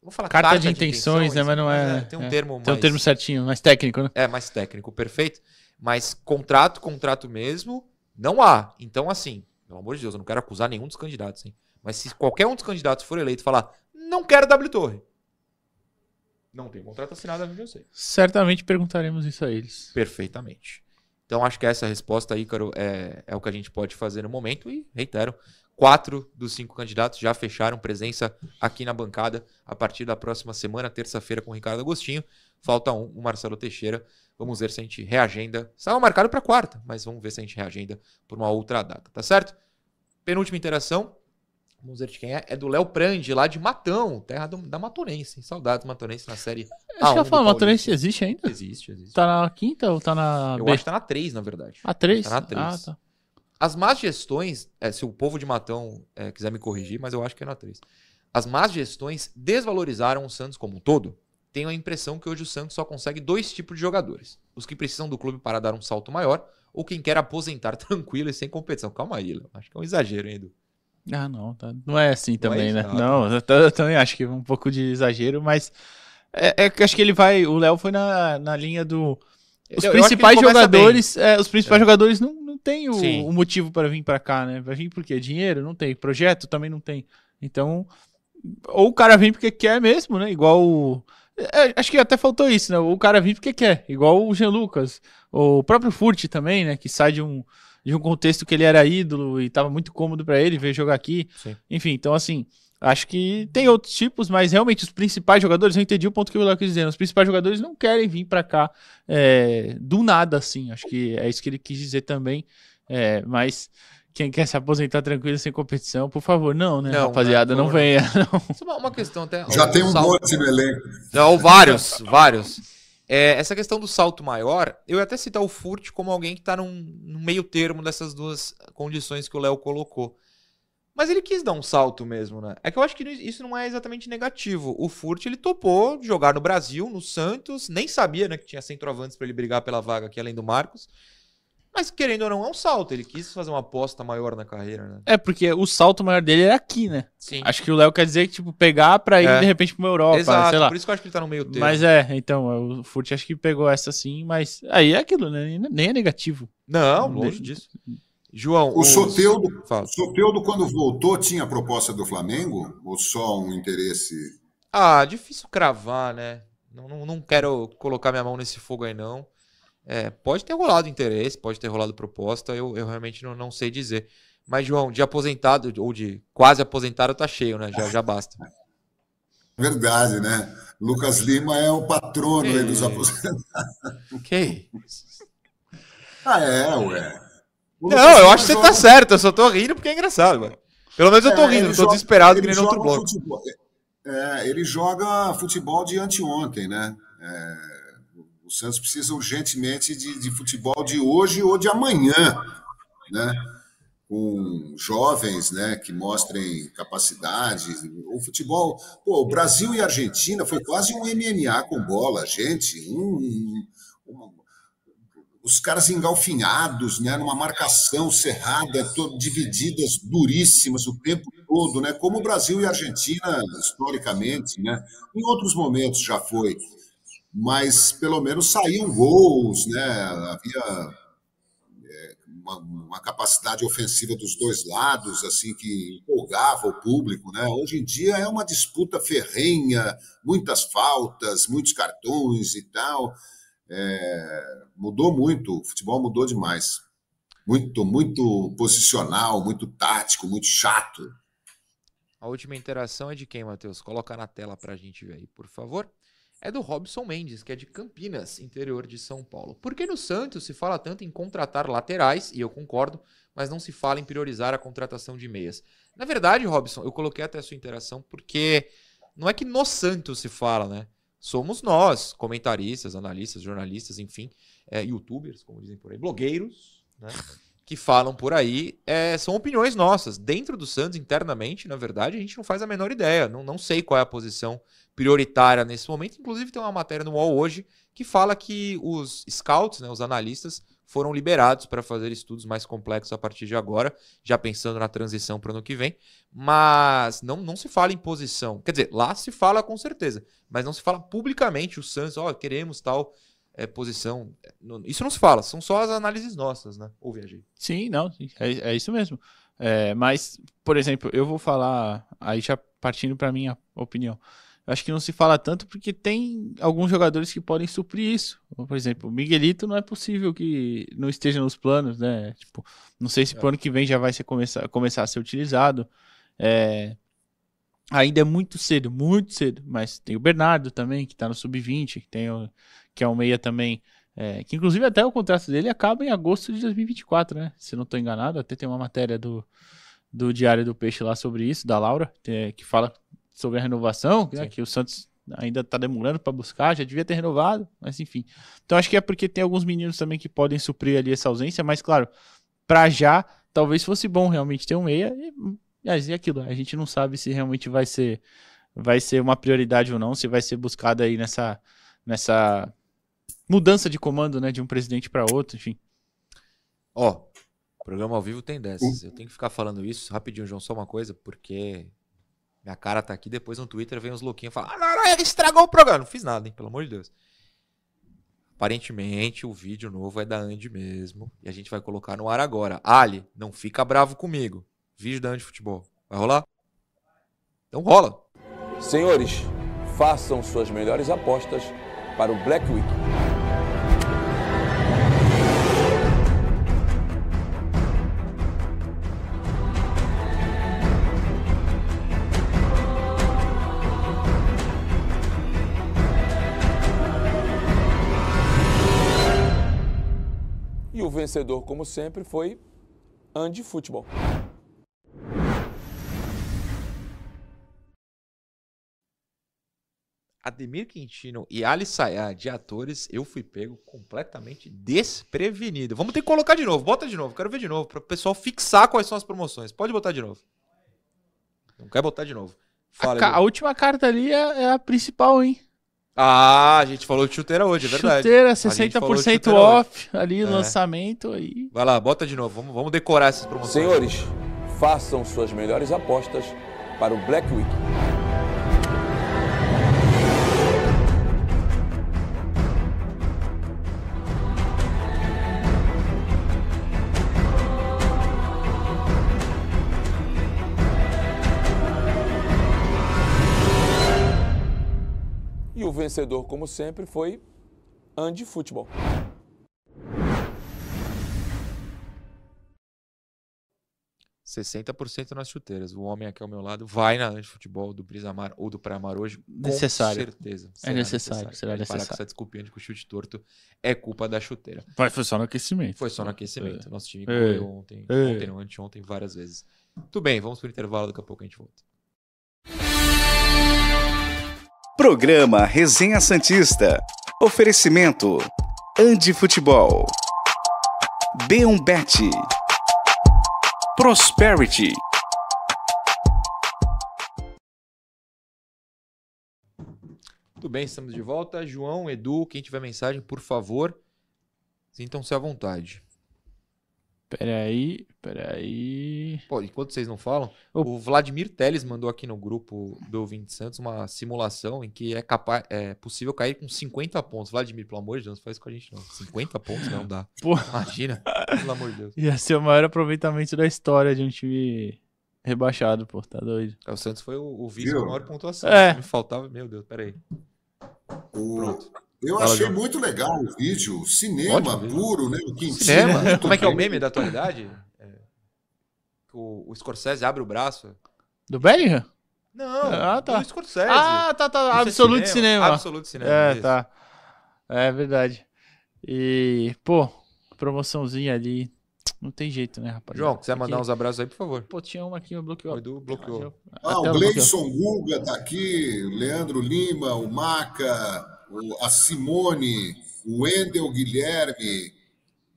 Vou falar Carta de intenções, né, mas não é- Tem um é. termo Tem um mais- termo certinho, mais técnico, né? é, mais técnico, perfeito. Mas contrato, contrato mesmo, não há. Então, assim, pelo amor de Deus, eu não quero acusar nenhum dos candidatos, hein? Mas se qualquer um dos candidatos for eleito e falar, não quero W Torre. Não tem contrato assinado, eu sei. Certamente perguntaremos isso a eles. Perfeitamente. Então, acho que essa resposta, Ícaro, é, é o que a gente pode fazer no momento. E, reitero, quatro dos cinco candidatos já fecharam presença aqui na bancada a partir da próxima semana, terça-feira, com o Ricardo Agostinho. Falta um, o Marcelo Teixeira. Vamos ver se a gente reagenda. Estava marcado para quarta, mas vamos ver se a gente reagenda por uma outra data, tá certo? Penúltima interação. Vamos ver de quem é. É do Léo Prandi, lá de Matão, terra do- da Matonense. Saudades Matonense na série. Acho que eu A1 ia do falar, Paulista. Matonense existe ainda? Existe, existe. Tá na quinta ou tá na Eu B? acho que tá na 3, na verdade. A três? Tá na três. Ah, tá. As más gestões, é, se o povo de Matão é, quiser me corrigir, mas eu acho que é na 3. As más gestões desvalorizaram o Santos como um todo. Tenho a impressão que hoje o Santos só consegue dois tipos de jogadores: os que precisam do clube para dar um salto maior, ou quem quer aposentar tranquilo e sem competição. Calma aí, Léo. Acho que é um exagero, hein, Edu? Ah, não, tá- não é assim também, né? isso? Ah, Não, eu, também acho que é um pouco de exagero, mas é, é que acho que ele vai. O Léo foi na, na linha do. Os Eu- principais jogadores, é, os principais jogadores não, não tem o, o motivo para vir para cá, né? Vai vir por quê? Dinheiro? Não tem. Projeto também não tem. Então, ou o cara vem porque quer mesmo, né? Igual o. é, acho que até faltou isso, né? O cara vem porque quer, igual o Jean Lucas, o próprio Furt também, né? Que sai de um, de um contexto que ele era ídolo e tava muito cômodo para ele ver jogar aqui. Sim. Enfim, então assim, acho que tem outros tipos, mas realmente os principais jogadores, eu entendi o ponto que o Léo quis dizer, os principais jogadores não querem vir para cá é, do nada, assim, acho que é isso que ele quis dizer também, é, mas quem quer se aposentar tranquilo sem competição, por favor, não, né? Não, Rapaziada, não Por- venha. Não. Isso é uma, questão até. Já tem um salto- monte no elenco. Não, vários, vários. É, essa questão do salto maior, eu ia até citar o Furt como alguém que tá num, num meio termo dessas duas condições que o Léo colocou. Mas ele quis dar um salto mesmo, né? É que eu acho que isso não é exatamente negativo. O Furt, ele topou jogar no Brasil, no Santos, nem sabia, né, que tinha centroavantes pra ele brigar pela vaga aqui além do Marcos. Mas querendo ou não, é um salto. Ele quis fazer uma aposta maior na carreira, né? É, porque o salto maior dele era aqui, né? Sim. Acho que o Léo quer dizer que, tipo, pegar pra ir É. de repente pra uma Europa, Exato, sei lá. por isso que eu acho que ele tá no meio termo. Mas é, então, o Furt acho que pegou essa sim, mas aí é aquilo, né? Nem é negativo. Não, Não longe disso. João, O os- Soteudo, o Soteudo, quando voltou, tinha a proposta do Flamengo? Ou só um interesse? Ah, difícil cravar, né? Não, não, não quero colocar minha mão nesse fogo aí, não. É, pode ter rolado interesse, pode ter rolado proposta, eu, eu realmente não, não sei dizer. Mas, João, de aposentado ou de quase aposentado tá cheio, né? Já, já basta. Verdade, né? Lucas Lima é o patrono aí dos aposentados. Ok. Ah, é, ué. O Não, Lucas eu acho que você joga- tá certo, eu só tô rindo porque é engraçado, mano. Pelo menos eu tô É, rindo, não tô joga- desesperado que ele nem no outro bloco. futebol- é, ele joga futebol de anteontem, né? É, Santos precisa urgentemente de, de futebol de hoje ou de amanhã, né? Com jovens, né, que mostrem capacidade. O futebol, pô, o Brasil e Argentina foi quase um MMA com bola, gente. Um, um- os caras engalfinhados, né, numa marcação cerrada, to- divididas duríssimas o tempo todo, né, como o Brasil e a Argentina historicamente, né, em outros momentos já foi, mas pelo menos saíam gols, né, havia é, uma, uma capacidade ofensiva dos dois lados, assim que empolgava o público, né. Hoje em dia é uma disputa ferrenha, muitas faltas, muitos cartões e tal. É, mudou muito, o futebol mudou demais. Muito, muito posicional, muito tático, muito chato. A última interação é de quem, Matheus? Coloca na tela pra gente ver aí, por favor. É do Robson Mendes, que é de Campinas, interior de São Paulo. Por que no Santos se fala tanto em contratar laterais, e eu concordo, mas não se fala em priorizar a contratação de meias? Na verdade, Robson, eu coloquei até a sua interação porque não é que no Santos se fala, né? Somos nós, comentaristas, analistas, jornalistas, enfim, é, youtubers, como dizem por aí, blogueiros, né? que falam por aí, é, são opiniões nossas. Dentro do Santos, internamente, na verdade, a gente não faz a menor ideia. Não, não sei qual é a posição prioritária nesse momento. Inclusive, tem uma matéria no UOL hoje que fala que os scouts, né, os analistas, foram liberados para fazer estudos mais complexos a partir de agora, já pensando na transição para o ano que vem. Mas não, não se fala em posição. Quer dizer, lá se fala com certeza, mas não se fala publicamente o Santos, ó, queremos tal é, posição. Isso não se fala, são só as análises nossas, né? Ou viajei. Sim, não, sim, é, é isso mesmo. É, mas, por exemplo, eu vou falar, aí já partindo para minha opinião. Acho que não se fala tanto porque tem alguns jogadores que podem suprir isso. Por exemplo, o Miguelito não é possível que não esteja nos planos, né? Tipo, não sei se É. pro ano que vem já vai ser começar, começar a ser utilizado. É, ainda é muito cedo, muito cedo. Mas tem o Bernardo também, que tá no sub-20, que o- que é um meia também. é, que inclusive até o contrato dele acaba em agosto de 2024, né? Se não estou enganado, até tem uma matéria do, do Diário do Peixe lá sobre isso, da Laura, que, que fala sobre a renovação, né, que o Santos ainda está demorando para buscar, já devia ter renovado, mas enfim. Então acho que é porque tem alguns meninos também que podem suprir ali essa ausência, mas claro, para já, talvez fosse bom realmente ter um meia, e, mas e aquilo, a gente não sabe se realmente vai ser vai ser uma prioridade ou não, se vai ser buscada aí nessa nessa mudança de comando, né, de um presidente para outro, enfim. Ó, programa ao vivo tem dessas. Eu tenho que ficar falando isso rapidinho, João, só uma coisa, porque minha cara tá aqui, depois no Twitter vem os louquinhos falam, ah, não, não, ele estragou o programa. Não fiz nada, hein, pelo amor de Deus. Aparentemente, o vídeo novo é da Andy mesmo, e a gente vai colocar no ar agora. Ali, não fica bravo comigo. Vídeo da Andy Futebol. Vai rolar? Então rola. Senhores, façam suas melhores apostas para o Black Week. O vencedor, como sempre, foi Ande Futebol. Ademir Quintino e Ali Sayá de atores, eu fui pego completamente desprevenido. Vamos ter que colocar de novo. Bota de novo. Quero ver de novo. Para o pessoal fixar quais são as promoções. Pode botar de novo. Não quer botar de novo. A, Fala, ca- Edu. a última carta ali é, é a principal, hein? Ah, a gente falou de chuteira hoje, é verdade. Chuteira, A gente falou de 60% chuteira off ali, É. lançamento aí. Vai lá, bota de novo. Vamos, vamos decorar essas promoções. Senhores, façam suas melhores apostas para o Black Week. Vencedor, como sempre, foi Ande Futebol. 60% nas chuteiras. O homem aqui ao meu lado vai na de futebol do Brisamar ou do Praia-Mar hoje. Com Necessário. certeza. É necessário, será Pode Parar com necessário. essa desculpinha de que o chute torto é culpa da chuteira. Mas foi só no aquecimento. Foi só no aquecimento. Nosso time É. correu ontem, É. ontem não, anteontem, várias vezes. Tudo bem, vamos pro intervalo, daqui a pouco a gente volta. Programa Resenha Santista. Oferecimento. Andi Futebol. B1 Bet. Prosperity. Tudo bem, estamos de volta. João, Edu, quem tiver mensagem, por favor, sintam-se à vontade. Peraí, peraí. Pô, enquanto vocês não falam, O- o Vladimir Teles mandou aqui no grupo do Ouvinte Santos uma simulação em que é capaz, é possível cair com 50 pontos. Vladimir, pelo amor de Deus, não faz isso com a gente não. 50 pontos não dá. Pô. Imagina, pelo amor de Deus. Ia ser o maior aproveitamento da história de um time rebaixado, pô, tá doido. É, O Santos foi o, o vice com a maior pontuação. É. Me faltava, meu Deus, peraí. O- Pronto. Eu Fala, achei João. muito legal o vídeo, cinema Ótimo puro, né? O Quintino. Cinema? Como é que é o meme da atualidade? É, o, o Scorsese abre o braço. Do Bellingham? Não, Ah, tá. do Scorsese. Ah, tá, tá. Isso é Absoluto cinema. Absoluto cinema. É, isso. tá. É verdade. E, pô, promoçãozinha ali. Não tem jeito, né, rapaz? João, quiser mandar uns abraços aí, por favor. Pô, tinha uma aqui, eu bloqueou. O Edu bloqueou. Ah, Até o. Gleison Guga tá aqui, o Leandro Lima, o Maca, o- a Simone, o Wendel Guilherme,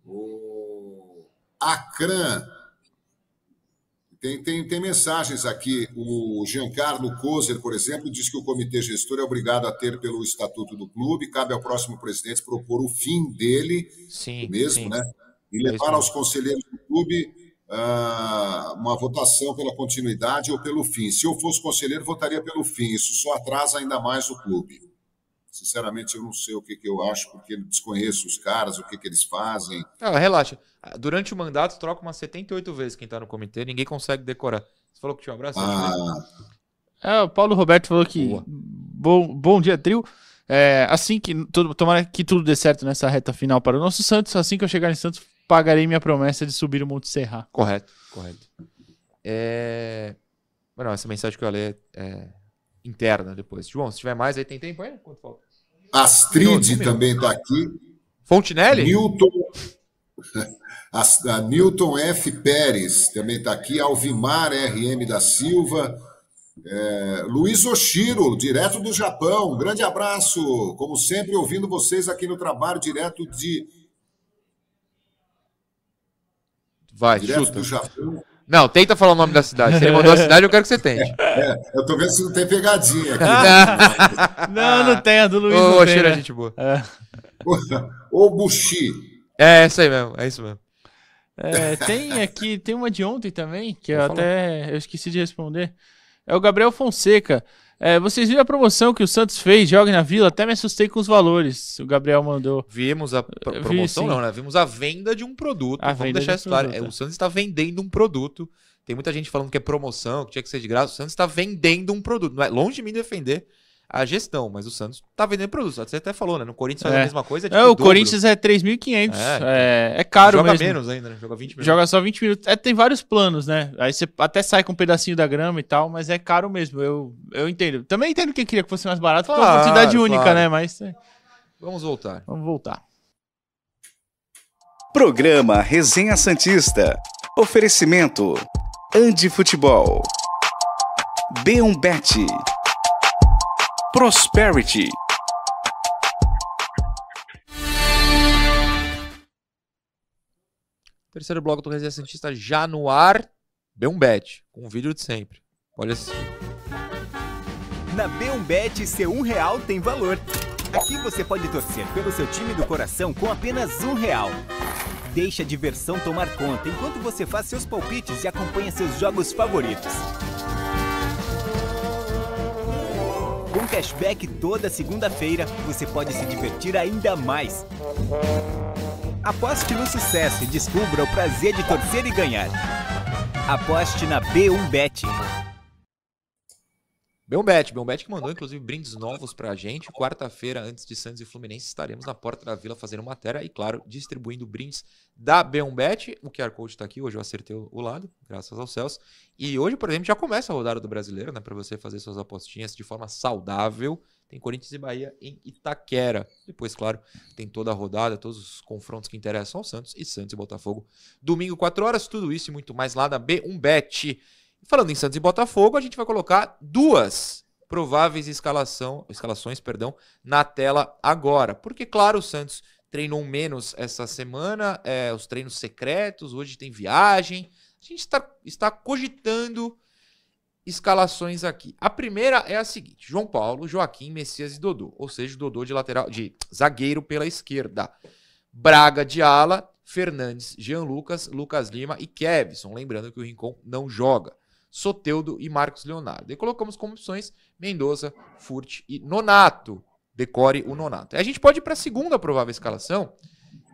o Acran. Tem, tem, tem mensagens aqui. O Giancarlo Kozer, por exemplo, diz que o comitê gestor é obrigado a ter pelo estatuto do clube, cabe ao próximo presidente propor o fim dele Sim, mesmo, sim. né? E levar aos conselheiros do clube ah, uma votação pela continuidade ou pelo fim. Se eu fosse conselheiro, votaria pelo fim. Isso só atrasa ainda mais o clube. Sinceramente, eu não sei o que, que eu acho, porque eu desconheço os caras, o que, que eles fazem. Ah, relaxa. Durante o mandato, troca umas 78 vezes quem tá no comitê, ninguém consegue decorar. Você falou que tinha um abraço? Ah, É, o Paulo Roberto falou que. Boa. Bom, bom dia, trio. É, assim que. Tudo, tomara que tudo dê certo nessa reta final para o nosso Santos. Assim que eu chegar em Santos, pagarei minha promessa de subir o Monte Serra. Correto, correto. É... Mas não, essa mensagem que eu ia ler é interna depois. João, se tiver mais aí, tem tempo aí? Quanto falta? Astrid também está aqui. Fontinelli? Newton. A Newton F. Pérez também está aqui. Alvimar RM da Silva. É, Luiz Oshiro, direto do Japão. Um grande abraço. Como sempre, ouvindo vocês aqui no trabalho, direto de Vai, direto chuta. do Japão. Não, tenta falar o nome da cidade. Se ele mandou a cidade, eu quero que você tente. Eu tô vendo se não tem pegadinha aqui. Não, não tem, a do Luiz. Ô, não tem, cheira né? gente boa. É. Ô, Bushi. É, essa aí mesmo, é isso mesmo. É, tem aqui, tem uma de ontem também, que eu até eu esqueci de responder. É o Gabriel Fonseca. É, vocês viram a promoção que o Santos fez, Jogue na Vila? Até me assustei com os valores. O Gabriel mandou. Vimos a pro- Vi, promoção, sim. não, né? Vimos a venda de um produto. A Vamos venda deixar de isso claro. É, é. O Santos está vendendo um produto. Tem muita gente falando que é promoção, que tinha que ser de graça. O Santos está vendendo um produto. Não é longe de mim defender a gestão, mas o Santos está vendendo produto. Você até falou, né? No Corinthians faz É. a mesma coisa. É, tipo, o dobro. Corinthians é 3.500. É, É, é, caro Joga mesmo. menos ainda, né? Joga 20 minutos. Joga só 20 minutos. É, tem vários planos, né? Aí você até sai com um pedacinho da grama e tal, mas é caro mesmo. Eu, eu entendo. Também entendo quem queria que fosse mais barato, porque é uma Claro, oportunidade única, claro. né? Mas é, Vamos voltar. vamos voltar. Programa Resenha Santista. Oferecimento Andi Futebol. B1Bet. Prosperity. Terceiro bloco do Resenha Santista já no ar. B1Bet, com o vídeo de sempre. Olha assim. Na B1Bet, seu um real tem valor. Aqui você pode torcer pelo seu time do coração com apenas um real. Deixe a diversão tomar conta enquanto você faz seus palpites e acompanha seus jogos favoritos. Cashback toda segunda-feira, você pode se divertir ainda mais. Aposte no sucesso e descubra o prazer de torcer e ganhar. Aposte na B1Bet. Belbet, Belbet que mandou inclusive brindes novos pra gente. Quarta-feira, antes de Santos e Fluminense, estaremos na porta da vila fazendo matéria e, claro, distribuindo brindes da Belbet. O QR Code tá aqui, hoje eu acertei o lado, graças aos céus. E hoje, por exemplo, já começa a rodada do brasileiro, né? Pra você fazer suas apostinhas de forma saudável. Tem Corinthians e Bahia em Itaquera. Depois, claro, tem toda a rodada, todos os confrontos que interessam ao Santos e Santos e Botafogo. Domingo, 4 horas, tudo isso e muito mais lá da B1Bet. Falando em Santos e Botafogo, a gente vai colocar duas prováveis escalação, escalações perdão, na tela agora. Porque, claro, o Santos treinou menos essa semana, é, os treinos secretos, hoje tem viagem. A gente está, está cogitando escalações aqui. A primeira é a seguinte: João Paulo, Joaquim, Messias e Dodô. Ou seja, Dodô de lateral, de zagueiro pela esquerda. Braga de ala, Fernandes, Jean Lucas, Lucas Lima e Kevson. Lembrando que o Rincon não joga. Soteudo e Marcos Leonardo. E colocamos como opções Mendoza, Furt e Nonato. Decore o Nonato. E a gente pode ir para a segunda provável escalação,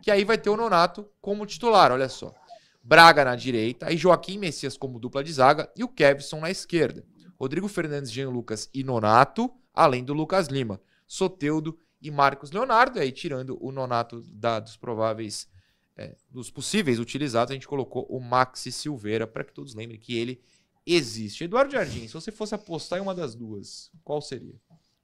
que aí vai ter o Nonato como titular, olha só. Braga na direita, aí Joaquim Messias como dupla de zaga e o Kevson na esquerda. Rodrigo Fernandes, Jean Lucas e Nonato, além do Lucas Lima. Soteudo e Marcos Leonardo, aí tirando o Nonato da, dos prováveis, é, dos possíveis utilizados, a gente colocou o Maxi Silveira, para que todos lembrem que ele existe. Eduardo Jardim, se você fosse apostar em uma das duas, qual seria?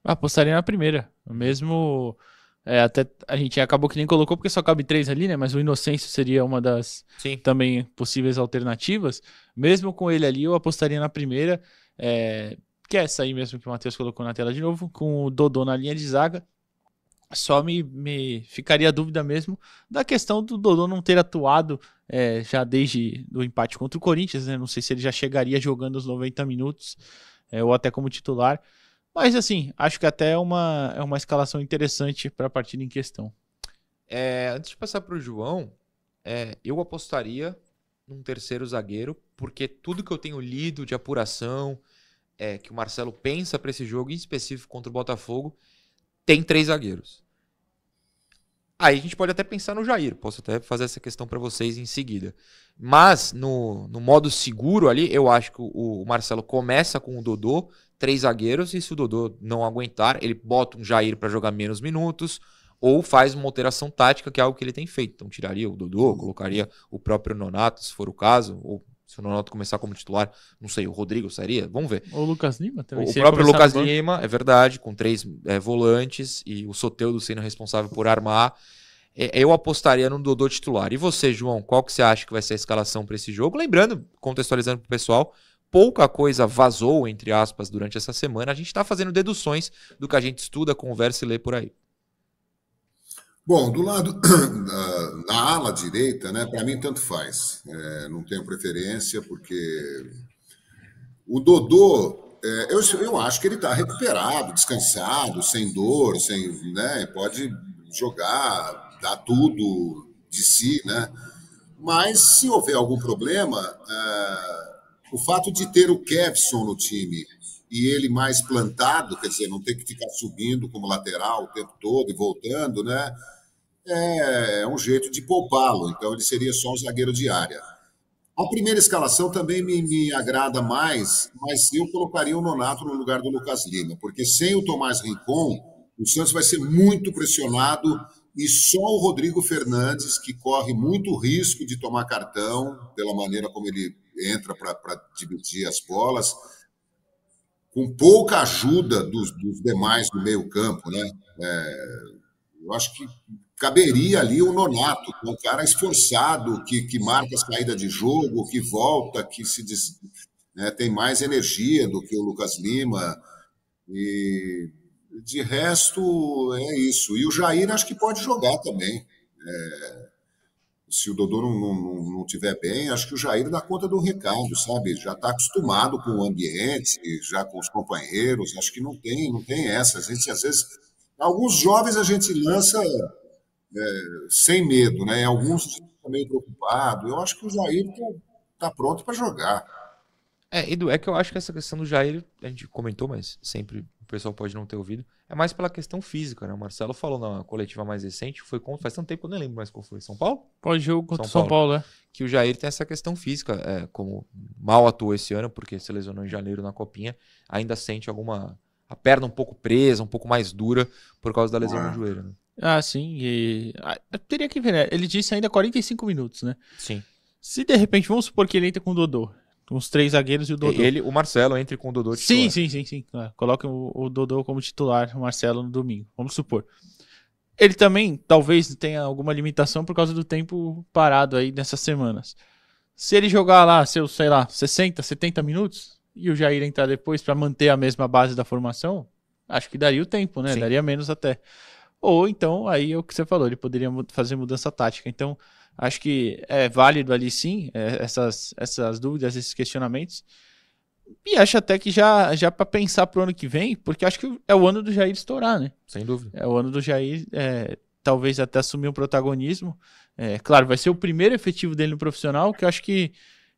Apostaria na primeira. Mesmo. É, até a gente acabou que nem colocou porque só cabe três ali, né? Mas o Inocêncio seria uma das Sim. também possíveis alternativas. Mesmo com ele ali, eu apostaria na primeira. É, que é essa aí mesmo que o Matheus colocou na tela de novo, com o Dodô na linha de zaga. Só me, me ficaria a dúvida mesmo da questão do Dodô não ter atuado é, já desde o empate contra o Corinthians, né? Não sei se ele já chegaria jogando os 90 minutos é, ou até como titular. Mas assim, acho que até é uma, é uma escalação interessante para a partida em questão. É, antes de passar para o João, é, eu apostaria num terceiro zagueiro, porque tudo que eu tenho lido de apuração, é, que o Marcelo pensa para esse jogo, em específico contra o Botafogo, tem três zagueiros. Aí a gente pode até pensar no Jair, posso até fazer essa questão para vocês em seguida. Mas no, no modo seguro ali, eu acho que o, o Marcelo começa com o Dodô, três zagueiros, e se o Dodô não aguentar, ele bota um Jair para jogar menos minutos, ou faz uma alteração tática, que é algo que ele tem feito. Então tiraria o Dodô, colocaria o próprio Nonato, se for o caso, ou se o Nonato começar como titular, não sei, o Rodrigo sairia? Vamos ver. O Lucas Lima também. O próprio Lucas Lima, é verdade, com três é, volantes e o Soteudo sendo responsável por armar. É, eu apostaria no Dodô titular. E você, João, qual que você acha que vai ser a escalação para esse jogo? Lembrando, contextualizando para o pessoal, pouca coisa vazou, entre aspas, durante essa semana. A gente está fazendo deduções do que a gente estuda, conversa e lê por aí. Bom, do lado na ala direita, né? Para mim tanto faz. É, não tenho preferência porque o Dodô, é, eu, eu acho que ele está recuperado, descansado, sem dor, sem, né? Pode jogar, dar tudo de si, né? Mas se houver algum problema, é, o fato de ter o Kevson no time e ele mais plantado, quer dizer, não ter que ficar subindo como lateral o tempo todo e voltando, né? É um jeito de poupá-lo. Então, ele seria só um zagueiro de área. A primeira escalação também me, me, agrada mais, mas eu colocaria o Nonato no lugar do Lucas Lima, porque sem o Tomás Rincon, o Santos vai ser muito pressionado e só o Rodrigo Fernandes, que corre muito risco de tomar cartão, pela maneira como ele entra para dividir as bolas, com pouca ajuda dos, dos demais do meio-campo, né? É, eu acho que caberia ali o Nonato, é um cara esforçado, que, que marca a saída de jogo, que volta, que se des, né, tem mais energia do que o Lucas Lima. E de resto é isso. E o Jair acho que pode jogar também. É, se o Dodô não, não, não tiver bem, acho que o Jair dá conta do recado, sabe? Já está acostumado com o ambiente, já com os companheiros. Acho que não tem, não tem essa. A gente às vezes, alguns jovens a gente lança é, sem medo, né? Alguns fica meio preocupado. Eu acho que o Jair está tá pronto para jogar. É, Edu, é que eu acho que essa questão do Jair, a gente comentou, mas sempre o pessoal pode não ter ouvido, é mais pela questão física, né? O Marcelo falou na coletiva mais recente, foi contra, faz tanto tempo que eu nem lembro mais qual foi, São Paulo? Pode jogo contra São, São Paulo, é. Que o Jair tem essa questão física, é, como mal atuou esse ano, porque se lesionou em janeiro na copinha, ainda sente alguma. a perna um pouco presa, um pouco mais dura por causa da lesão ah. no joelho, né? Ah, sim. E... Ah, teria que ver, né? Ele disse ainda 45 minutos, né? Sim. Se de repente, vamos supor que ele entra com o Dodô. Os três zagueiros e o Dodô. Ele, o Marcelo, entre com o Dodô titular. Sim, sim, sim, sim. É, coloque o, o Dodô como titular, o Marcelo no domingo. Vamos supor. Ele também, talvez, tenha alguma limitação por causa do tempo parado aí nessas semanas. Se ele jogar lá seus, sei lá, 60, 70 minutos e o Jair entrar depois para manter a mesma base da formação, acho que daria o tempo, né? Sim. Daria menos até. Ou então, aí é o que você falou, ele poderia fazer mudança tática. Então, Acho que é válido ali sim, é, essas, essas dúvidas, esses questionamentos. E acho até que já, já para pensar pro ano que vem, porque acho que é o ano do Jair estourar, né? Sem dúvida. É o ano do Jair, é, talvez até assumir um protagonismo. É, claro, vai ser o primeiro efetivo dele no profissional, que eu acho que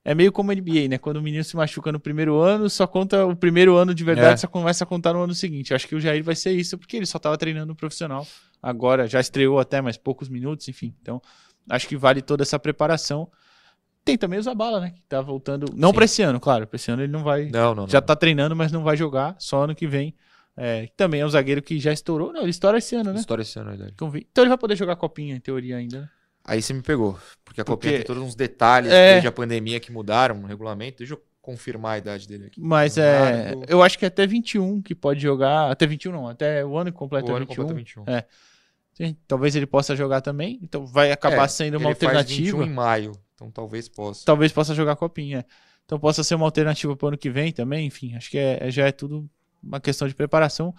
é meio como a NBA, né? Quando o menino se machuca no primeiro ano, só conta o primeiro ano de verdade, é. só começa a contar no ano seguinte. Eu acho que o Jair vai ser isso, porque ele só estava treinando no profissional. Agora já estreou até mais poucos minutos, enfim. Então, Acho que vale toda essa preparação. Tem também o Zabala, né? Que tá voltando. Não para esse ano, claro. Para esse ano ele não vai. Não, não. Já não. tá treinando, mas não vai jogar. Só ano que vem. É, também é um zagueiro que já estourou. Não, ele estoura esse ano, né? Estoura esse ano, é verdade. Então ele vai poder jogar a copinha, em teoria, ainda. Né? Aí você me pegou. Porque a porque... copinha tem todos uns detalhes é... desde a pandemia que mudaram no regulamento. Deixa eu confirmar a idade dele aqui. Mas é. Eu acho que é até 21 que pode jogar. Até 21 não, até o ano completa o ano 21. Completa 21. É. Talvez ele possa jogar também. Então vai acabar é, sendo uma alternativa. Faz em maio, então talvez possa. Talvez possa jogar copinha. Então possa ser uma alternativa para o ano que vem também. Enfim, acho que é, é, já é tudo uma questão de preparação.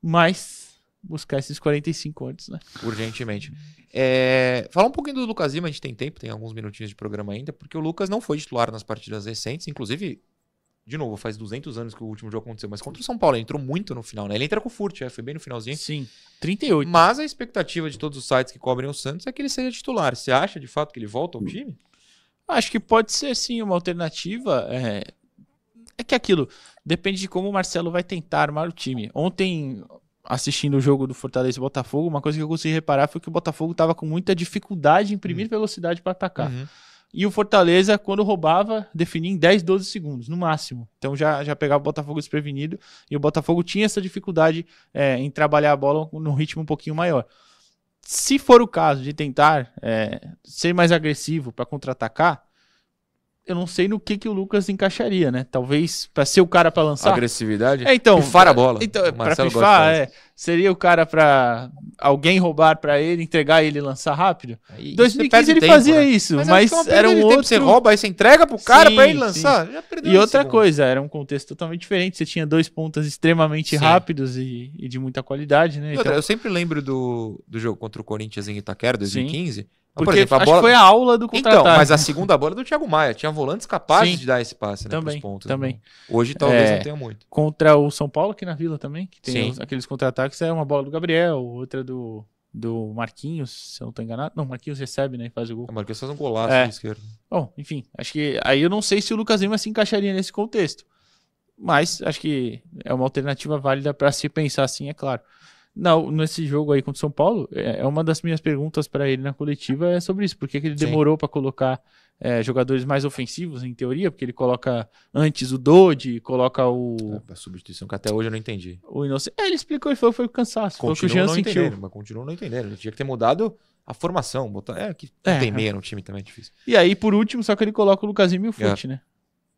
Mas buscar esses 45 antes, né? Urgentemente. É, falar um pouquinho do Lucas Lima, a gente tem tempo, tem alguns minutinhos de programa ainda, porque o Lucas não foi titular nas partidas recentes, inclusive de novo, faz 200 anos que o último jogo aconteceu, mas contra o São Paulo ele entrou muito no final, né? Ele entra com o Furt, é, foi bem no finalzinho. Sim, 38. Mas a expectativa de todos os sites que cobrem o Santos é que ele seja titular. Você acha de fato que ele volta ao time? Acho que pode ser sim uma alternativa. É, é que aquilo depende de como o Marcelo vai tentar armar o time. Ontem, assistindo o jogo do Fortaleza e Botafogo, uma coisa que eu consegui reparar foi que o Botafogo estava com muita dificuldade em imprimir hum. velocidade para atacar. Uhum. E o Fortaleza, quando roubava, definia em 10, 12 segundos, no máximo. Então já, já pegava o Botafogo desprevenido. E o Botafogo tinha essa dificuldade é, em trabalhar a bola num ritmo um pouquinho maior. Se for o caso de tentar é, ser mais agressivo para contra-atacar, eu não sei no que, que o Lucas encaixaria, né? Talvez para ser o cara para lançar. Agressividade? É, então. Pifar a bola. Então, para pifar, é. Seria o cara para alguém roubar para ele, entregar ele e lançar rápido? Em 2015 ele tempo, fazia né? isso, mas, mas era um outro. Você rouba, aí você entrega pro cara para ele lançar. Já perdeu e outra segundo. coisa, era um contexto totalmente diferente. Você tinha dois pontas extremamente sim. rápidos e, e, de muita qualidade, né? Então... Eu sempre lembro do, do jogo contra o Corinthians em Itaquera, 2015. Sim porque por exemplo, a bola... foi a aula do contra Então, mas a segunda bola é do Thiago Maia. Tinha volantes capazes Sim, de dar esse passe, né, também, pontos. Também. Né? Hoje talvez é, não tenha muito. Contra o São Paulo aqui na Vila também, que tem os, aqueles contra-ataques, é uma bola do Gabriel, outra do, do Marquinhos, se eu não estou enganado. Não, Marquinhos recebe, né, e faz o gol. O Marquinhos faz um golaço é. de esquerda. Bom, enfim, acho que aí eu não sei se o Lucas Lima se encaixaria nesse contexto. Mas acho que é uma alternativa válida para se pensar assim, é claro. Não, nesse jogo aí contra o São Paulo, é, é uma das minhas perguntas para ele na coletiva é sobre isso. Por que, que ele demorou para colocar é, jogadores mais ofensivos, em teoria? Porque ele coloca antes o Dodi, coloca o. É, a substituição que até hoje eu não entendi. O Inocente. É, ele explicou e foi, foi o cansaço. Continua foi o que o Jean não sentiu. Entendendo, mas continua não entendendo. Ele tinha que ter mudado a formação. Botar... É, que é, tem meia no time também é difícil. E aí, por último, só que ele coloca o Lucasinho e o Fute, é. né?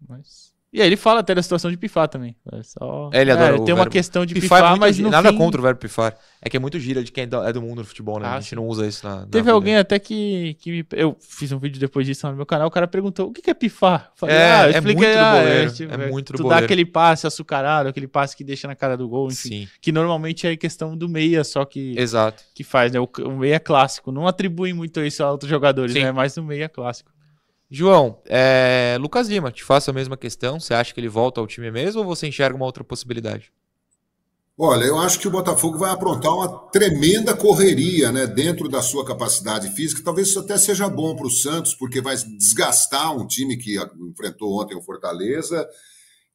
Mas. E aí ele fala até da situação de pifar também. É só... É, ele adora o tem uma verbo. questão de Pifar, pifar, é muito mas no nada fim... contra o verbo pifar. É que é muito gira de quem é do, é do mundo do futebol, né? Ah, a gente não usa isso na. na Teve alguém até que, que me- eu fiz um vídeo depois disso no meu canal, o cara perguntou, o que é pifar? Eu Falei, É, ah, eu é expliquei, muito do ah, boleiro, tipo, é muito do Tu dá boleiro. aquele passe açucarado, aquele passe que deixa na cara do gol, enfim. Sim, Que normalmente é questão do meia só que, exato. que faz, né? O, o meia clássico. Não atribuem muito isso a outros jogadores, Sim. né? Mas no meia clássico. João, é, Lucas Lima, te faço a mesma questão. Você acha que ele volta ao time mesmo ou você enxerga uma outra possibilidade? Olha, eu acho que o Botafogo vai aprontar uma tremenda correria, né, dentro da sua capacidade física. Talvez isso até seja bom para o Santos, porque vai desgastar um time que enfrentou ontem o Fortaleza.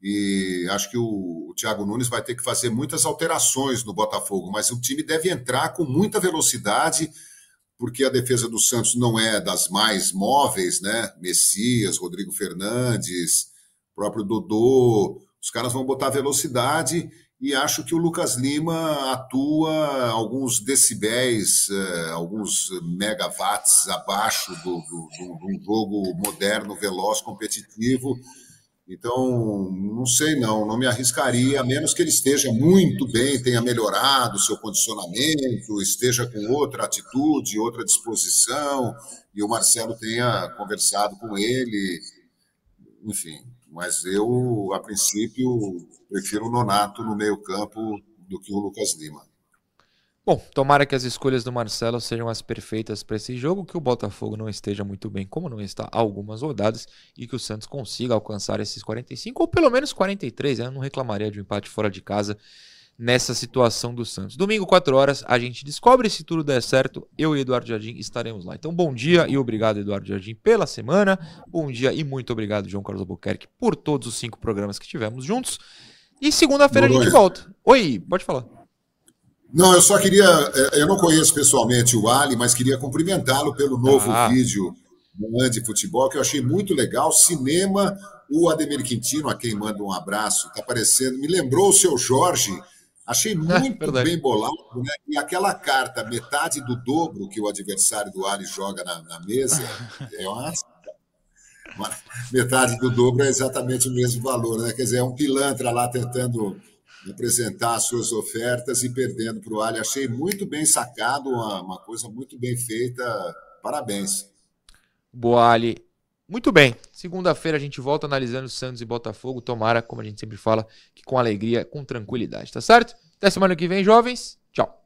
E acho que o, o Thiago Nunes vai ter que fazer muitas alterações no Botafogo, mas o time deve entrar com muita velocidade, porque a defesa do Santos não é das mais móveis, né? Messias, Rodrigo Fernandes, próprio Dodô, os caras vão botar velocidade e acho que o Lucas Lima atua alguns decibéis, eh, alguns megawatts abaixo de um jogo moderno, veloz, competitivo. Então, não sei não, não me arriscaria, a menos que ele esteja muito bem, tenha melhorado o seu condicionamento, esteja com outra atitude, outra disposição, e o Marcelo tenha conversado com ele, enfim. Mas eu, a princípio, prefiro o Nonato no meio campo do que o Lucas Lima. Bom, tomara que as escolhas do Marcelo sejam as perfeitas para esse jogo, que o Botafogo não esteja muito bem, como não está há algumas rodadas, e que o Santos consiga alcançar esses 45 ou pelo menos 43. né? Eu não reclamaria de um empate fora de casa nessa situação do Santos. Domingo, 4 horas, a gente descobre se tudo der certo. Eu e Eduardo Jardim estaremos lá. Então, bom dia e obrigado, Eduardo Jardim, pela semana. Bom dia e muito obrigado, João Carlos Albuquerque, por todos os cinco programas que tivemos juntos. E segunda-feira a gente volta. Oi, pode falar. Não, eu só queria. eh, Eu não conheço pessoalmente o Ali, mas queria cumprimentá-lo pelo novo Ah. vídeo do Ande Futebol, que eu achei muito legal. Cinema, o Ademir Quintino, a quem manda um abraço, está aparecendo. Me lembrou o seu Jorge. Achei muito verdade. bem bolado, né? E aquela carta, metade do dobro que o adversário do Ali joga na, na mesa, é uma, uma- metade do dobro é exatamente o mesmo valor, né? Quer dizer, é um pilantra lá tentando apresentar as suas ofertas e perdendo para o Ali. Achei muito bem sacado, uma, uma coisa muito bem feita. Parabéns. Boa, Ali. Muito bem. Segunda-feira a gente volta analisando Santos e Botafogo. Tomara, como a gente sempre fala, que com alegria, com tranquilidade, tá certo? Até semana que vem, jovens. Tchau.